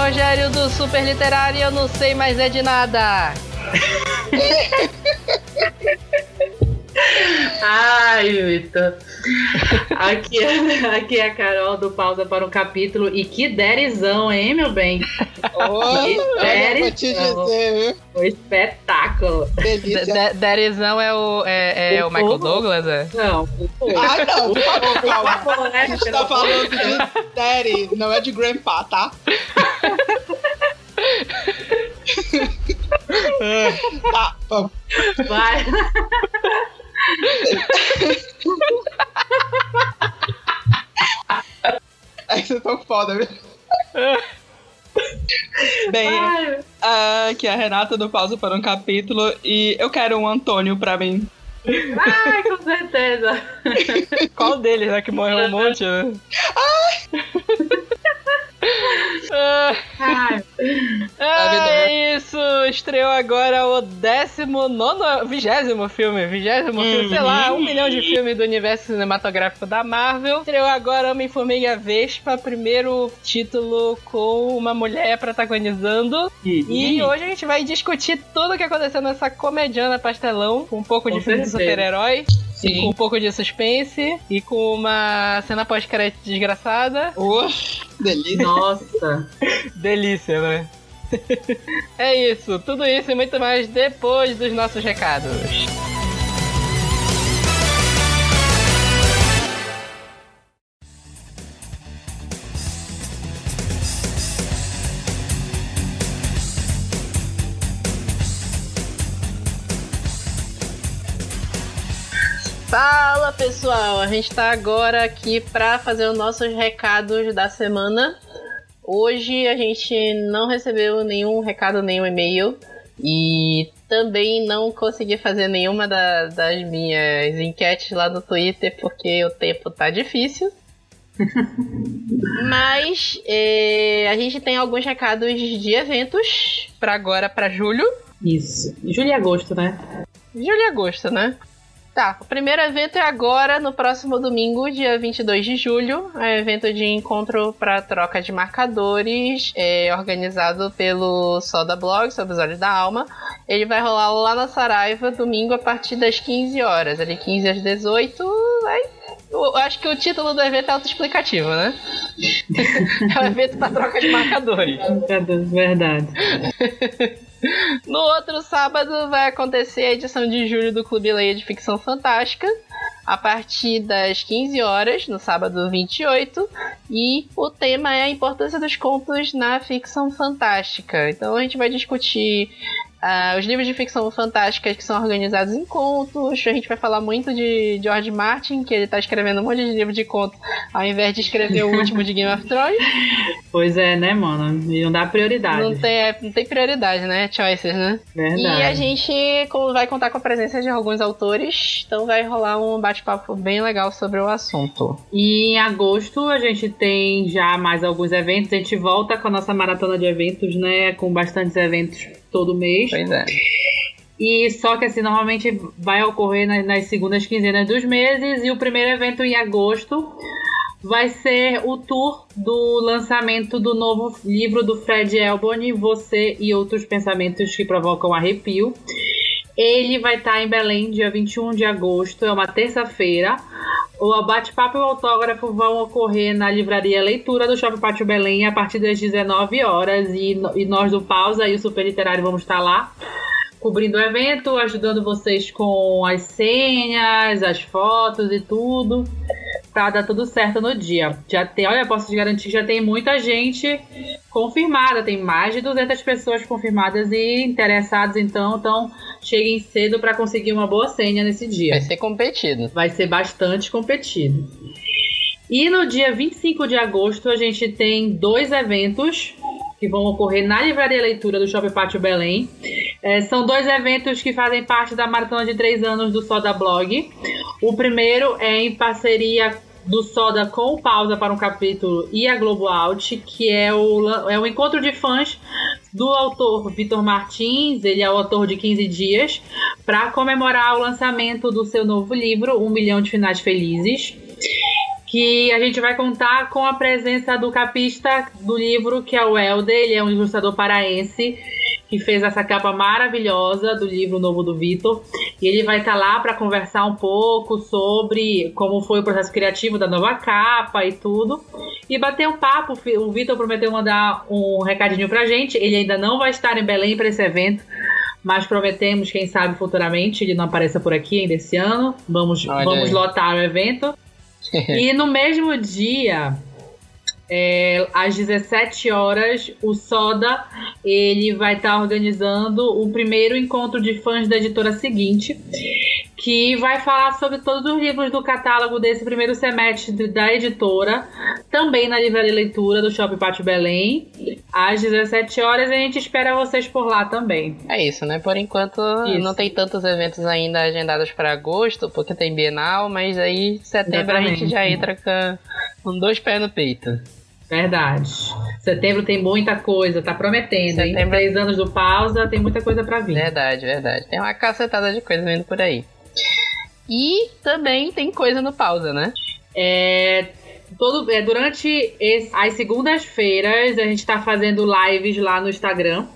Rogério do Super Literário eu não sei mais é de nada. Ai, Vitor. Aqui, é, aqui é a Carol do Pausa para um Capítulo. E que derizão, hein, meu bem? Oh, que vou te dizer, viu? Um espetáculo. Delícia. Derizão é o, é, é o, O Michael povo- Douglas, é? Não, Ah, não, por favor, calma. Né, A gente tá falando de daddy, não é de grandpa, tá? tá, vamos. Vai. É que vocês tão foda, viu? Bem, Ai, aqui é a Renata do Pausa para um Capítulo e eu quero um Antônio pra mim. ai, com certeza. Qual deles, né? Que morreu um monte, né? Ah, Ai, é isso! Estreou agora o 19, vigésimo filme, vigésimo filme, sei lá, um milhão de filmes do universo cinematográfico da Marvel. Estreou agora Homem-Formiga Vespa, primeiro título com uma mulher protagonizando. E hoje a gente vai discutir tudo o que aconteceu nessa comediana pastelão, com um pouco Com de filme de super-herói, e com sim. um pouco de suspense, e com uma cena pós-crédito desgraçada. Uh, delícia. Nossa. Delícia, né? é isso, tudo isso e muito mais depois dos nossos recados. Fala pessoal, a gente tá agora aqui para fazer os nossos recados da semana. Hoje a gente não recebeu nenhum recado, nenhum e-mail e também não consegui fazer nenhuma da- das minhas enquetes lá no Twitter porque o tempo tá difícil. Mas é, a gente tem alguns recados de eventos para agora, para julho. Isso. Julho e agosto, né? Julho e agosto, né? Tá, o primeiro evento é agora, no próximo domingo, dia 22 de julho. É um evento de encontro para troca de marcadores, é organizado pelo Soda Blog, sob os olhos da alma. Ele vai rolar lá na Saraiva, domingo, a partir das 15 horas. Ali 15 às 18, vai... Eu acho que o título do evento é autoexplicativo, né? é um evento para troca de marcadores. Verdade. No outro sábado vai acontecer a edição de julho do Clube Leia de Ficção Fantástica, a partir das 15 horas, no sábado 28, e o tema é a importância dos contos na ficção fantástica. Então a gente vai discutir ah, os livros de ficção fantástica que são organizados em contos, a gente vai falar muito de George Martin, que ele tá escrevendo um monte de livro de conto, ao invés de escrever o último de Game of Thrones. Pois é, né, mano? E não dá prioridade. Não tem, é, não tem prioridade, né? Choices, né? Verdade. E a gente vai contar com a presença de alguns autores, então vai rolar um bate-papo bem legal sobre o assunto. E em agosto a gente tem já mais alguns eventos. A gente volta com a nossa maratona de eventos, né? Com bastantes eventos todo mês. Pois é. E só que assim, normalmente vai ocorrer nas, nas segundas quinzenas dos meses. E o primeiro evento em agosto vai ser o tour do lançamento do novo livro do Fred Elbony, Você e Outros Pensamentos que Provocam Arrepio. Ele vai estar em Belém, dia 21 de agosto, é uma terça-feira. O bate-papo e o autógrafo vão ocorrer na livraria Leitura do Shopping Pátio Belém a partir das 19 horas. E, e nós do Pausa e o Super Literário vamos estar lá cobrindo o evento, ajudando vocês com as senhas, as fotos e tudo, pra dar tudo certo no dia. Já tem, olha, posso te garantir que já tem muita gente confirmada, tem mais de 200 pessoas confirmadas e interessadas, então, então cheguem cedo para conseguir uma boa senha nesse dia Vai ser competido. vai ser bastante competido. E no dia 25 de agosto a gente tem dois eventos que vão ocorrer na Livraria Leitura do Shopping Pátio Belém. É, são dois eventos que fazem parte da maratona de três anos do Soda Blog. O primeiro é em parceria do Soda com o Pausa para um Capítulo e a Globo Out, que é o, é o encontro de fãs do autor Vitor Martins, ele é o autor de 15 Dias, para comemorar o lançamento do seu novo livro, Um Milhão de Finais Felizes. Que a gente vai contar com a presença do capista do livro, que é o Helder, ele é um ilustrador paraense que fez essa capa maravilhosa do livro novo do Vitor. E ele vai estar tá lá para conversar um pouco sobre como foi o processo criativo da nova capa e tudo. E bater um papo. O Vitor prometeu mandar um recadinho pra gente. Ele ainda não vai estar em Belém para esse evento. Mas prometemos, quem sabe futuramente, ele não apareça por aqui ainda esse ano. Vamos, vamos lotar o evento. e no mesmo dia, é, às 17 horas, o Soda ele vai estar tá organizando o primeiro encontro de fãs da editora seguinte, que vai falar sobre todos os livros do catálogo desse primeiro semestre da editora, também na Livraria Leitura do Shopping Pátio Belém, às 17 horas. A gente espera vocês por lá também. É isso, né? Por enquanto isso. não tem tantos eventos ainda agendados para agosto, porque tem Bienal, mas aí setembro Exatamente. a gente já entra com, com dois pés no peito. Verdade. Setembro tem muita coisa, tá prometendo. Setembro... Em três anos do pausa, tem muita coisa para vir. Verdade, verdade. Tem uma cacetada de coisa vindo por aí. E também tem coisa no pausa, né? É, todo, é, durante esse, as segundas-feiras, a gente tá fazendo lives lá no Instagram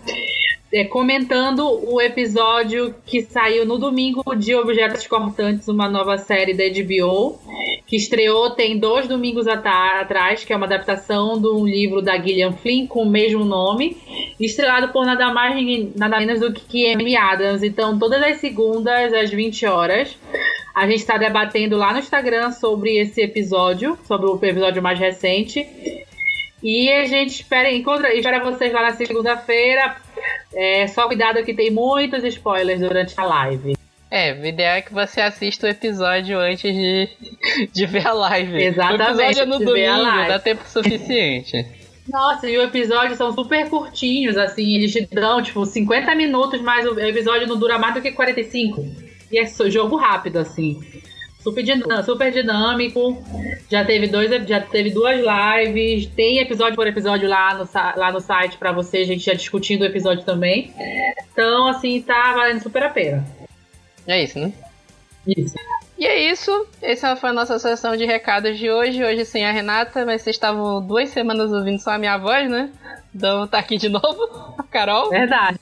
é, comentando o episódio que saiu no domingo de Objetos Cortantes, uma nova série da HBO, que estreou tem dois domingos atrás, que é uma adaptação de um livro da Gillian Flynn com o mesmo nome, estrelado por nada mais nada menos do que Amy Adams. Então, todas as segundas, às 20 horas, a gente está debatendo lá no Instagram sobre esse episódio, sobre o episódio mais recente. E a gente espera, encontra, espera vocês lá na segunda-feira é, só cuidado que tem muitos spoilers durante a live. É, o ideal é que você assista o episódio antes de, de ver a live. Exatamente. O episódio é no domingo, dá tempo suficiente. Nossa, e os episódios são super curtinhos, assim, eles te dão, tipo, 50 minutos, mas o episódio não dura mais do que 45. E é jogo rápido, assim. Super, super dinâmico. Já teve dois, já teve duas lives. Tem episódio por episódio lá no, lá no site para você, a gente já discutindo o episódio também. Então, assim, tá valendo super a pena. É isso, né? Isso. E é isso. Essa foi a nossa sessão de recados de hoje. Hoje sem a Renata, mas vocês estavam duas semanas ouvindo só a minha voz, né? Então tá aqui de novo, a Carol. Verdade.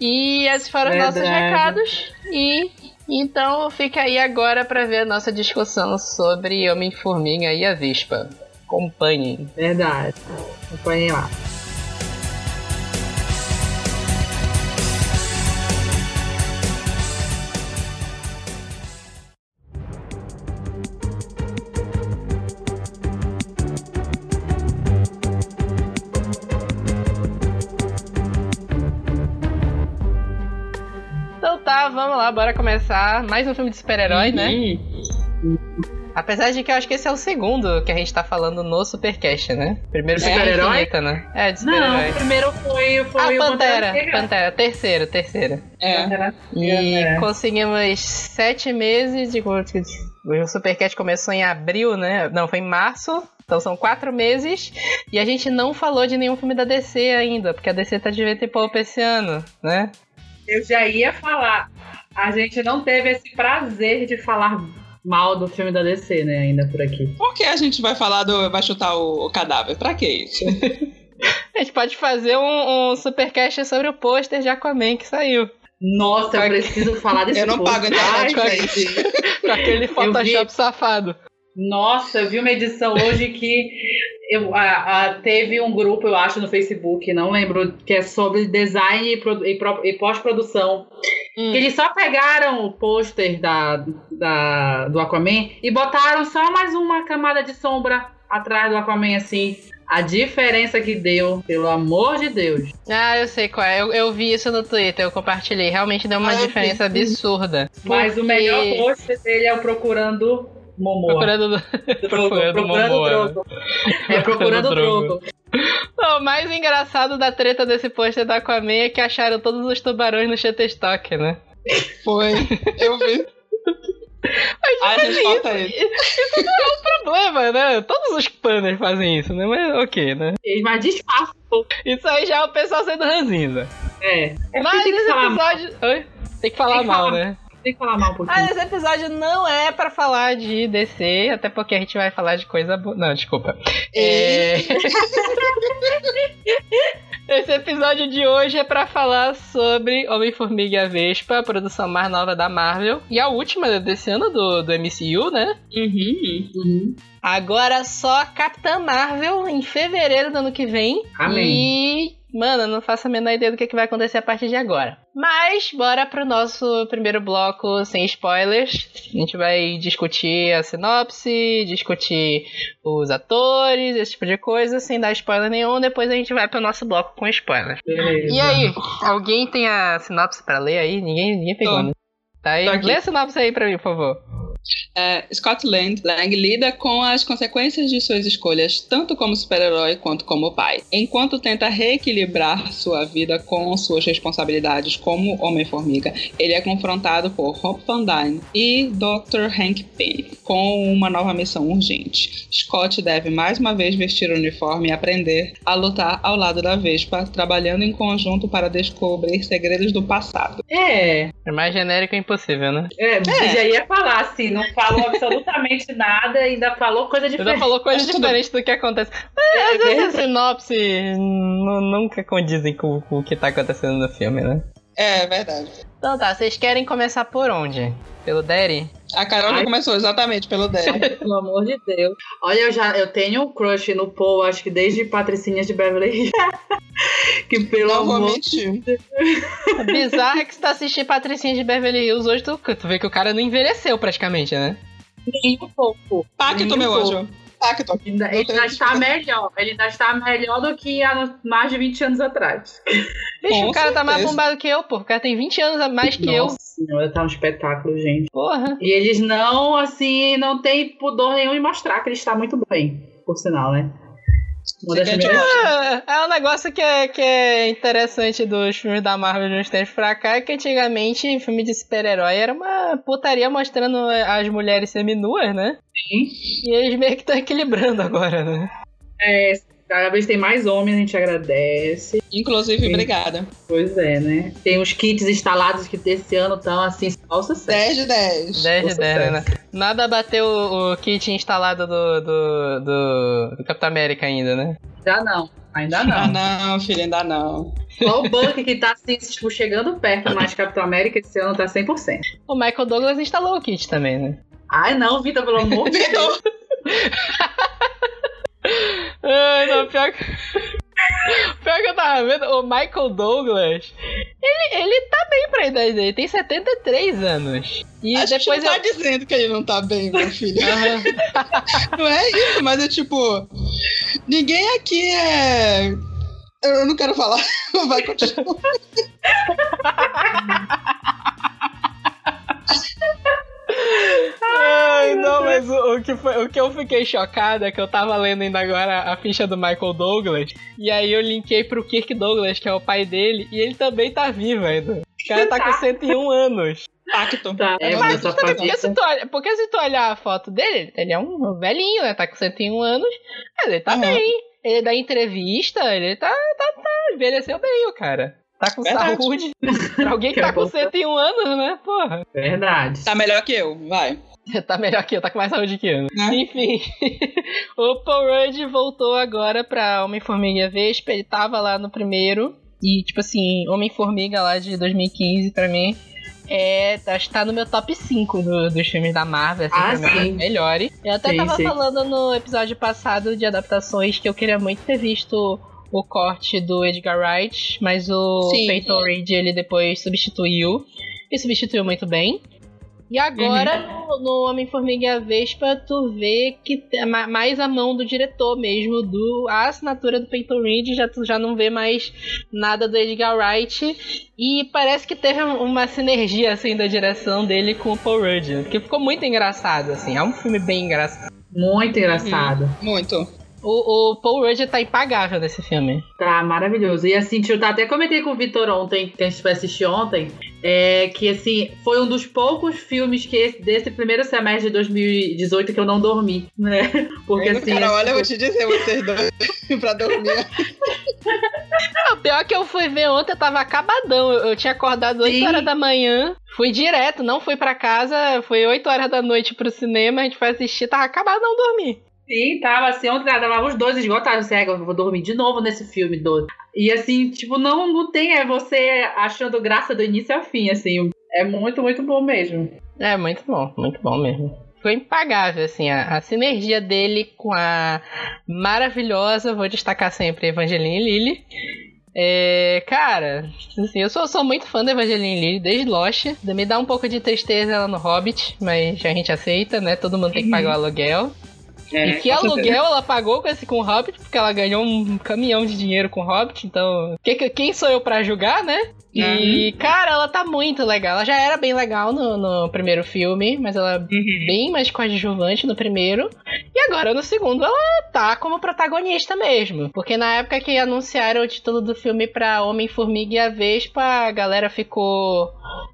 E esses foram os nossos recados. E então fica aí agora para ver a nossa discussão sobre Homem-Formiga e a Vespa. Acompanhem. Verdade. Acompanhem lá. Começar mais um filme de super-herói, né? Uhum. Apesar de que eu acho que esse é o segundo que a gente tá falando no Supercast, né? Primeiro foi super-herói, né? É, de super-herói. Não, primeiro foi, foi ah, o Pantera. Pantera, terceiro, terceiro. É. E é. conseguimos sete meses de... O Supercast começou em abril, né? Não, foi em março. Então são quatro meses e a gente não falou de nenhum filme da DC ainda, porque a DC tá de vento e pouco esse ano, né? Eu já ia falar. A gente não teve esse prazer de falar mal do filme da DC, né, ainda por aqui. Por que a gente vai falar do. vai chutar o, o cadáver? Pra que isso? a gente pode fazer um, um supercast sobre o pôster de Aquaman que saiu. Nossa, eu preciso falar desse Eu não pago internet com, com aquele Photoshop safado. Nossa, eu vi uma edição hoje que eu, a, a, teve um grupo, eu acho, no Facebook, não lembro, que é sobre design e, e, e pós-produção. Hum. Que eles só pegaram o pôster da, da, do Aquaman e botaram só mais uma camada de sombra atrás do Aquaman, assim. A diferença que deu, pelo amor de Deus. Ah, eu sei qual é. Eu, eu vi isso no Twitter, eu compartilhei. Realmente deu uma ah, diferença absurda. Mas porque... o melhor pôster dele é o Procurando Momoa. Procurando, drogo, procurando, procurando drogo. É, procurando drogo. o mais engraçado da treta desse pôster da Aquaman é que acharam todos os tubarões no Shutterstock, né? Foi, eu vi. Mas, a gente falta isso, isso não é um problema, né? Todos os panners fazem isso, né? Mas ok, né? Mas disfarça. Isso aí já é o pessoal sendo ranzinza. É. é Mas esse episódio. Oi? Tem que falar tem que mal, falar... né? Tem que falar mal um pouquinho. Ah, esse episódio não é pra falar de DC, até porque a gente vai falar de coisa boa. Não, desculpa. É... Esse episódio de hoje é pra falar sobre Homem-Formiga e a Vespa, a produção mais nova da Marvel. E a última desse ano do, do MCU, né? Uhum. Uhum. Agora só Capitã Marvel em fevereiro do ano que vem. Amém. E, mano, eu não faço a menor ideia do que, que vai acontecer a partir de agora. Mas, bora pro nosso primeiro bloco sem spoilers. A gente vai discutir a sinopse, discutir os atores, esse tipo de coisa, sem dar spoiler nenhum. Depois a gente vai pro nosso bloco com spoilers. Beleza. E aí, alguém tem a sinopse pra ler aí? Ninguém, ninguém pegou, né? Tá aí? Lê a sinopse aí pra mim, por favor. É, Scott Lang, Lang lida com as consequências de suas escolhas, tanto como super-herói quanto como pai. Enquanto tenta reequilibrar sua vida com suas responsabilidades como Homem-Formiga, ele é confrontado por Hope Van Dyne e Dr. Hank Pym com uma nova missão urgente. Scott deve mais uma vez vestir o uniforme e aprender a lutar ao lado da Vespa, trabalhando em conjunto para descobrir segredos do passado. É, É mais genérico impossível, né? é, você já ia falar assim, não falou absolutamente nada, ainda falou coisa diferente. falou coisas Mas tudo- diferentes do que acontece. Mas às vezes a sinopse nu- nunca condizem com, com o que tá acontecendo no filme, né? É verdade. Então tá, vocês querem começar por onde? Pelo Derry? A Carol já começou exatamente pelo Derry. Pelo amor de Deus. Olha, eu já eu tenho um crush no Paul, acho que desde Patricinhas de Beverly Hills. que pelo Não vou amor mentir. O bizarro é que você tá assistindo Patricinha de Beverly Hills hoje, tu, tu vê que o cara não envelheceu praticamente, né? nem um pouco. Pacto, Nem um meu pouco. anjo. Pacto. Ainda- Ele ainda está melhor. Ele ainda está melhor do que há mais de 20 anos atrás. Bicho, Com o cara tá mais certeza. bombado que eu, pô. O cara tem 20 anos a mais que eu. Nossa senhora, tá um espetáculo, gente. Porra. E eles não, assim, não tem pudor nenhum em mostrar que ele está muito bem, por sinal, né? Quer primeiras- É, é um negócio que é, que é interessante dos filmes da Marvel de uns tempos pra cá, é que antigamente filme de super-herói era uma putaria mostrando as mulheres seminuas, né? Sim. E eles meio que estão equilibrando agora, né? É, cada vez tem mais homens, a gente agradece. Inclusive, Sim. obrigada. Pois é, né? Tem uns kits instalados que desse ano estão assim, só o sucesso. 10 de 10. 10 de Com 10, né? Nada bateu o, o kit instalado do, do, do, do Capitão América ainda, né? Ainda não, ainda Ah, não. não, filho, ainda não. Só o Buck que tá assim, tipo, chegando perto, mas Capitão América esse ano tá 100%. O Michael Douglas instalou o kit também, né? Ai, não, Vitor, pelo amor de Deus. Ai, não, pior que... pior que eu tava vendo, o Michael Douglas, ele, ele tá bem pra idade dele, tem 73 anos. E a gente depois não tá eu... dizendo que ele não tá bem, meu filho. Aham. Não é isso, mas é tipo. Ninguém aqui é. Eu não quero falar. Vai continuar. Ai, não, mas o, o que foi, o que eu fiquei chocado é que eu tava lendo ainda agora a ficha do Michael Douglas, e aí eu linkei pro Kirk Douglas, que é o pai dele, e ele também tá vivo ainda. O cara tá com 101 anos. Pacto. Tá, é, mas essa tô Porque se, tu olha, porque se tu olhar a foto dele, ele é um velhinho, né? Tá com 101 anos, mas ele tá Aham. bem. Ele dá entrevista, ele tá, tá, tá, envelheceu bem, o cara. Tá com Verdade. saúde. Pra alguém que tá com 101 anos, né? Porra. Verdade. Tá melhor que eu, vai. Tá melhor que eu, tá com mais saúde que eu. Né? Enfim, o Paul Rudd voltou agora pra Homem-Formiga Vespa. Ele tava lá no primeiro. E, tipo assim, Homem-Formiga lá de 2015, pra mim, é, acho que tá no meu top 5 do- dos filmes da Marvel, assim, Ah, pra mim, sim. melhores. Eu até Sim, tava sim. falando no episódio passado de adaptações que eu queria muito ter visto o corte do Edgar Wright, mas o Sim. Peyton Reed ele depois substituiu. E substituiu muito bem. E agora, no, no Homem-Formiga e a Vespa, tu vê que é ma- mais a mão do diretor mesmo, do a assinatura do Peyton Reed, já, tu já não vê mais nada do Edgar Wright. E parece que teve um- uma sinergia, assim, da direção dele com o Paul Rudd, que ficou muito engraçado, assim. É um filme bem engraçado. Muito engraçado. Muito. O, o Paul Rudd tá impagável nesse filme. Tá maravilhoso. E assim, tio, tá, até comentei com o Vitor ontem, que a gente foi assistir ontem, é, que assim, foi um dos poucos filmes que esse- desse primeiro semestre de 2018 que eu não dormi, né? Porque Porque, assim. cara, olha, eu vou tipo, te dizer, vocês dois pra dormir. O pior que eu fui ver ontem, eu tava acabadão. Eu, eu tinha acordado 8 Sim. horas da manhã, Fui direto, não fui para casa, foi 8 horas da noite pro cinema, a gente foi assistir, tava acabado não dormir. Sim, tava assim, ontem tava os dois esgotados, cego, eu vou dormir de novo nesse filme, doido. E assim, tipo, não, não tem, é você achando graça do início ao fim, assim, é muito, muito bom mesmo. É, muito bom, muito bom mesmo. Foi impagável, assim, a, a sinergia dele com a maravilhosa, vou destacar sempre, Evangeline Lilly. É, cara, assim, eu sou, sou muito fã da Evangeline Lilly desde Lost. Me dá um pouco de tristeza ela no Hobbit, mas a gente aceita, né? Todo mundo tem que pagar o aluguel. É, e que aluguel ela pagou com esse com o Hobbit, porque ela ganhou um caminhão de dinheiro com o Hobbit, então. Que, quem sou eu para julgar, né? E, uhum. cara, ela tá muito legal. Ela já era bem legal no, no primeiro filme, mas ela é uhum. bem mais coadjuvante no primeiro. E agora no segundo ela tá como protagonista mesmo. Porque na época que anunciaram o título do filme pra Homem-Formiga e a Vespa, a galera ficou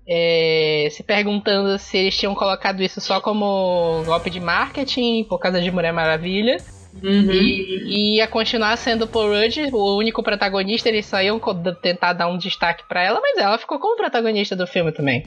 é, se perguntando se eles tinham colocado isso só como golpe de marketing por causa de Mulher Maravilha. Uhum. E ia continuar sendo Paul Rudd, o único protagonista, eles só iam tentar dar um destaque para ela, mas ela ficou como protagonista do filme também.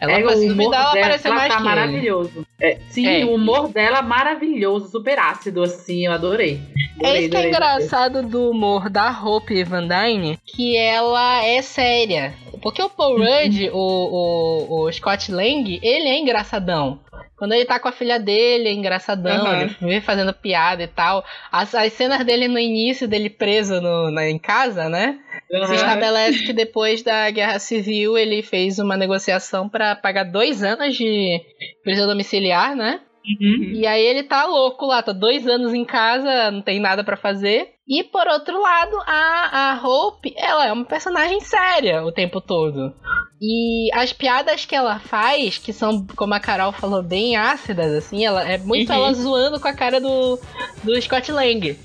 Ela, é, o humor dela, apareceu mais tá que maravilhoso. É, sim, é. o humor dela é maravilhoso, super ácido, assim, eu adorei. adorei é isso que é engraçado do humor da Hope Van Dyne, que ela é séria. Porque o Paul uhum. Rudd, o, o, o Scott Lang, ele é engraçadão. Quando ele tá com a filha dele, é engraçadão, uhum. ele vê fazendo piada e tal. As, as cenas dele no início, dele preso no, na, em casa, né? Uhum. Se estabelece que depois da guerra civil ele fez uma negociação para pagar dois anos de prisão domiciliar, né? Uhum. E aí ele tá louco lá, tá dois anos em casa, não tem nada para fazer. E por outro lado, a, a Hope, ela é uma personagem séria o tempo todo. E as piadas que ela faz, que são, como a Carol falou, bem ácidas, assim, ela é muito uhum. ela zoando com a cara do, do Scott Lang.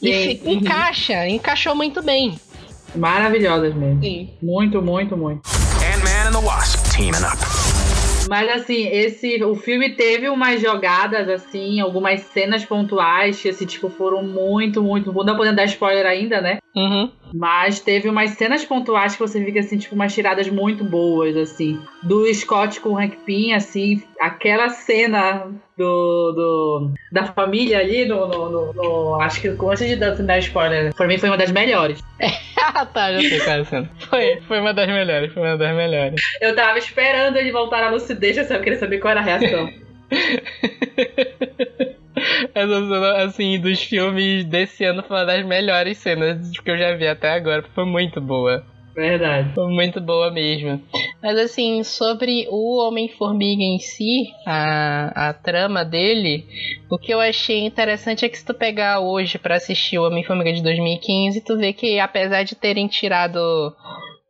E uhum. encaixa, encaixou muito bem. Maravilhosas mesmo. Sim. Muito, muito, muito. Ant-Man and the Wasp teaming up. Mas assim, esse o filme teve umas jogadas assim, algumas cenas pontuais que assim, tipo, foram muito, muito, não podendo dar spoiler ainda, né? Uhum. Mas teve umas cenas pontuais que você fica assim, tipo, umas tiradas muito boas, assim. Do Scott com o Hank Pym, assim, aquela cena do, do da família ali, no, no, no, no acho que antes de dar spoiler, pra mim foi uma das melhores. tá, já sei qual é a cena. Foi, foi uma das melhores, foi uma das melhores. Eu tava esperando ele voltar à lucidez, eu queria saber qual era a reação. Essa cena, assim, dos filmes desse ano foi uma das melhores cenas que eu já vi até agora. Foi muito boa. Verdade. Foi muito boa mesmo. Mas assim, sobre o Homem-Formiga em si, a, a trama dele, o que eu achei interessante é que se tu pegar hoje para assistir o Homem-Formiga de 2015, tu vê que apesar de terem tirado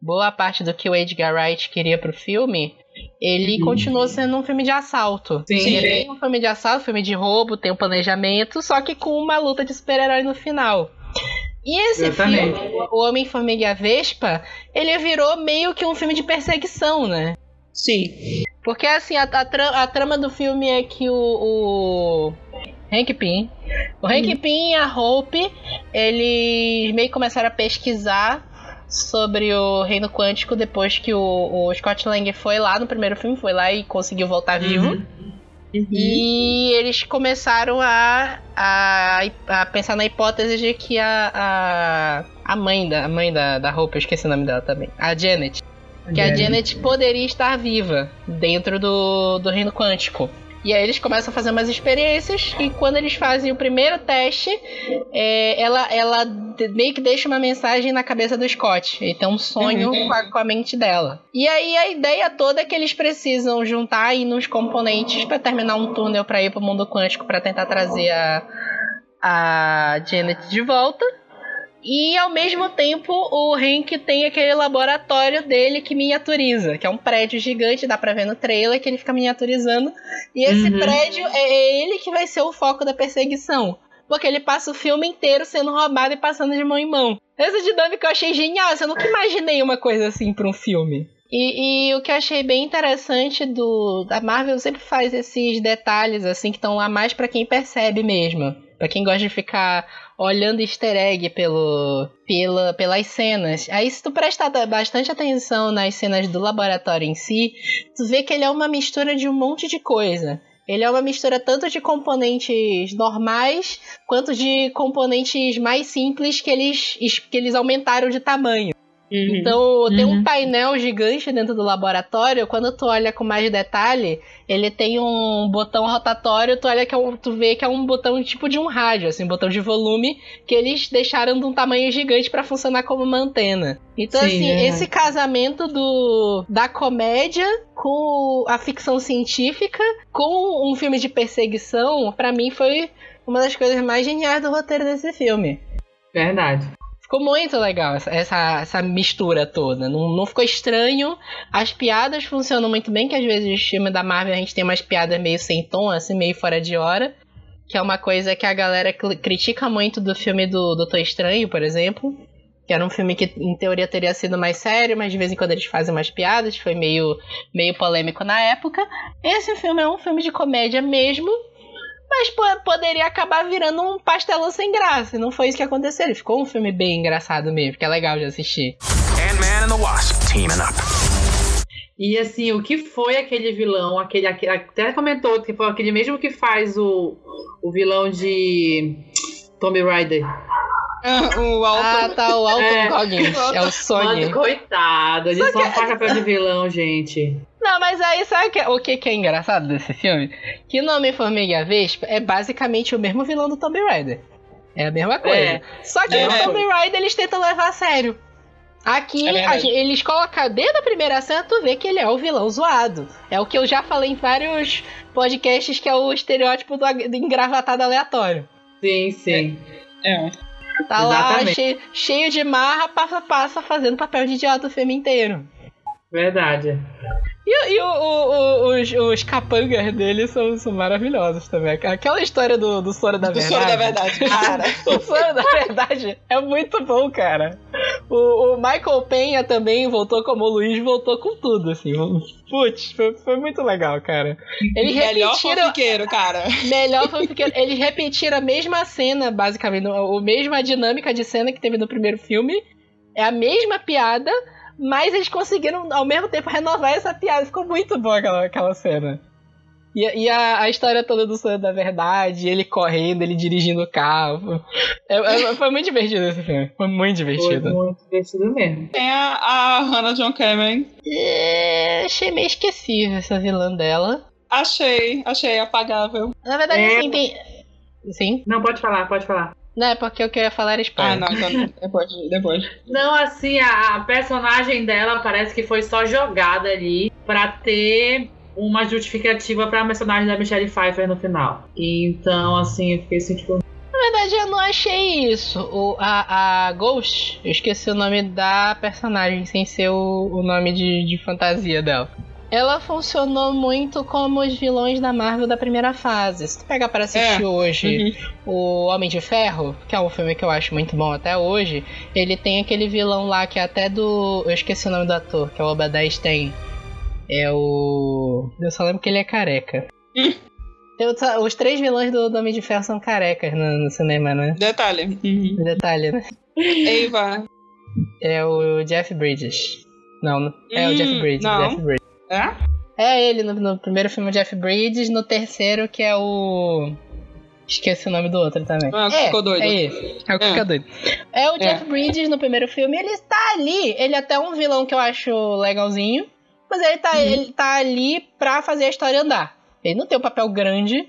boa parte do que o Edgar Wright queria pro filme, ele uhum. continuou sendo um filme de assalto. Sim. Ele é um filme de assalto, filme de roubo, tem um planejamento, só que com uma luta de super-herói no final. E esse Exatamente. filme, O Homem-Formiga e a Vespa, ele virou meio que um filme de perseguição, né? Sim. Porque assim, a, a, tra a trama do filme é que o, o Hank Pym, o Hank hum. Pym e a Hope, eles meio que começaram a pesquisar sobre o Reino Quântico depois que o, o Scott Lang foi lá no primeiro filme, foi lá e conseguiu voltar vivo. Uhum. E eles começaram a, a, a, pensar na hipótese de que a, a, a mãe, da, a mãe da, da Hope, eu esqueci o nome dela também, a Janet, que a Janet poderia estar viva dentro do, do reino quântico. E aí eles começam a fazer umas experiências e quando eles fazem o primeiro teste, é, ela, ela meio que deixa uma mensagem na cabeça do Scott. Ele tem um sonho uhum. com, a, com, a, mente dela. E aí a ideia toda é que eles precisam juntar aí nos componentes para terminar um túnel para ir pro mundo quântico para tentar trazer a, a Janet de volta. E ao mesmo tempo, o Hank tem aquele laboratório dele que miniaturiza, que é um prédio gigante, dá pra ver no trailer que ele fica miniaturizando. E esse uhum. prédio é ele que vai ser o foco da perseguição. Porque ele passa o filme inteiro sendo roubado e passando de mão em mão. Essa dinâmica eu achei genial. Eu nunca imaginei uma coisa assim pra um filme. E, e, o que eu achei bem interessante do da Marvel sempre faz esses detalhes assim que estão lá mais para quem percebe mesmo Pra quem gosta de ficar olhando easter egg pelo, pela, pelas cenas. Aí, se tu prestar bastante atenção nas cenas do laboratório em si, tu vê que ele é uma mistura de um monte de coisa. Ele é uma mistura tanto de componentes normais quanto de componentes mais simples que eles, que eles aumentaram de tamanho. Uhum. Então, tem um uhum. painel gigante dentro do laboratório. Quando tu olha com mais detalhe, ele tem um botão rotatório. Tu olha que é um, tu vê que é um botão tipo de um rádio, assim, um botão de volume que eles deixaram de um tamanho gigante para funcionar como uma antena. Então, Sim, assim, é. esse casamento do da comédia com a ficção científica, com um filme de perseguição, para mim foi uma das coisas mais geniais do roteiro desse filme. Verdade. Ficou muito legal essa, essa, essa mistura toda. Não, não ficou estranho. As piadas funcionam muito bem, que às vezes o filme da Marvel a gente tem umas piadas meio sem tom, assim, meio fora de hora. Que é uma coisa que a galera critica muito do filme do Doutor Estranho, por exemplo. Que era um filme que, em teoria, teria sido mais sério, mas de vez em quando eles fazem umas piadas. Foi meio, meio polêmico na época. Esse filme é um filme de comédia mesmo mas poderia acabar virando um pastelão sem graça. E não foi isso que aconteceu. Ele ficou um filme bem engraçado mesmo, que é legal de assistir. Ant-Man and the Wasp teaming up. E assim, o que foi aquele vilão? Aquele, aquele, até comentou que foi aquele mesmo que faz o, o vilão de Tomb Raider. o Alton. Ah, tá, o Alton é. Goggins. É o Sony. Mano, coitado, ele só, só faz papel de vilão, gente. Não, mas aí sabe que, o que, que é engraçado desse filme? Que o nome Formiga Vespa é basicamente o mesmo vilão do Tomb Raider. É a mesma coisa. É. Só que é. no Tomb Raider eles tentam levar a sério. Aqui, é gente, eles colocam desde a primeira cena, tu vê que ele é o vilão zoado. É o que eu já falei em vários podcasts, que é o estereótipo do, do engravatado aleatório. Sim, sim. É. Tá Exatamente. lá cheio, cheio de marra, passa passa fazendo papel de idiota o filme inteiro. Verdade. E, e o, o, o, os, os capangas dele são, são maravilhosos também. Aquela história do, do soro da do verdade. Soro da verdade, cara. o soro da verdade é muito bom, cara. O, o Michael Penha também voltou como o Luiz, voltou com tudo, assim. Putz, foi, foi muito legal, cara. Eles Melhor repetiram. Fanfiqueiro, cara. Melhor fanfiqueiro. Eles repetiram a mesma cena, basicamente, a mesma dinâmica de cena que teve no primeiro filme. É a mesma piada mas eles conseguiram, ao mesmo tempo, renovar essa piada. Ficou muito boa aquela, aquela cena. E, e a, a, história toda do sonho da verdade, ele correndo, ele dirigindo o carro. É, é, foi muito divertido esse filme. Foi muito divertido. Foi muito divertido mesmo. Tem a, a Hannah John Cameron. É, achei meio esquecível essa vilã dela. Achei, achei apagável. Na verdade, é... assim, tem. Sim? Não, pode falar, pode falar. Não, é porque o que eu ia falar era spoiler. Ah, não, então depois. depois. Não, assim, a, a personagem dela parece que foi só jogada ali pra ter uma justificativa pra personagem da Michelle Pfeiffer no final. Então, assim, eu fiquei assim, tipo. Na verdade, eu não achei isso. O, a, a Ghost, eu esqueci o nome da personagem, sem ser o, o nome de, de fantasia dela ela funcionou muito como os vilões da Marvel da primeira fase. Se tu pegar para assistir é. hoje uhum. o Homem de Ferro, que é um filme que eu acho muito bom até hoje, ele tem aquele vilão lá que é até do. Eu esqueci o nome do ator, que é o Obadiah Stane. É o. Eu só lembro que ele é careca. Os três vilões do, do Homem de Ferro são carecas no, no cinema, né? Detalhe. Uhum. Detalhe, né? Eva. É o Jeff Bridges. Não, é hum, o Jeff Bridges. Não. Jeff Bridges. É? É ele no, no primeiro filme Jeff Bridges, no terceiro que é o. Esqueci o nome do outro também. Ah, é, ficou doido. É. É o que é. fica doido. É o Jeff é. Bridges no primeiro filme, ele está ali. Ele é até um vilão que eu acho legalzinho. Mas ele tá, uhum. ele tá ali pra fazer a história andar. Ele não tem um papel grande.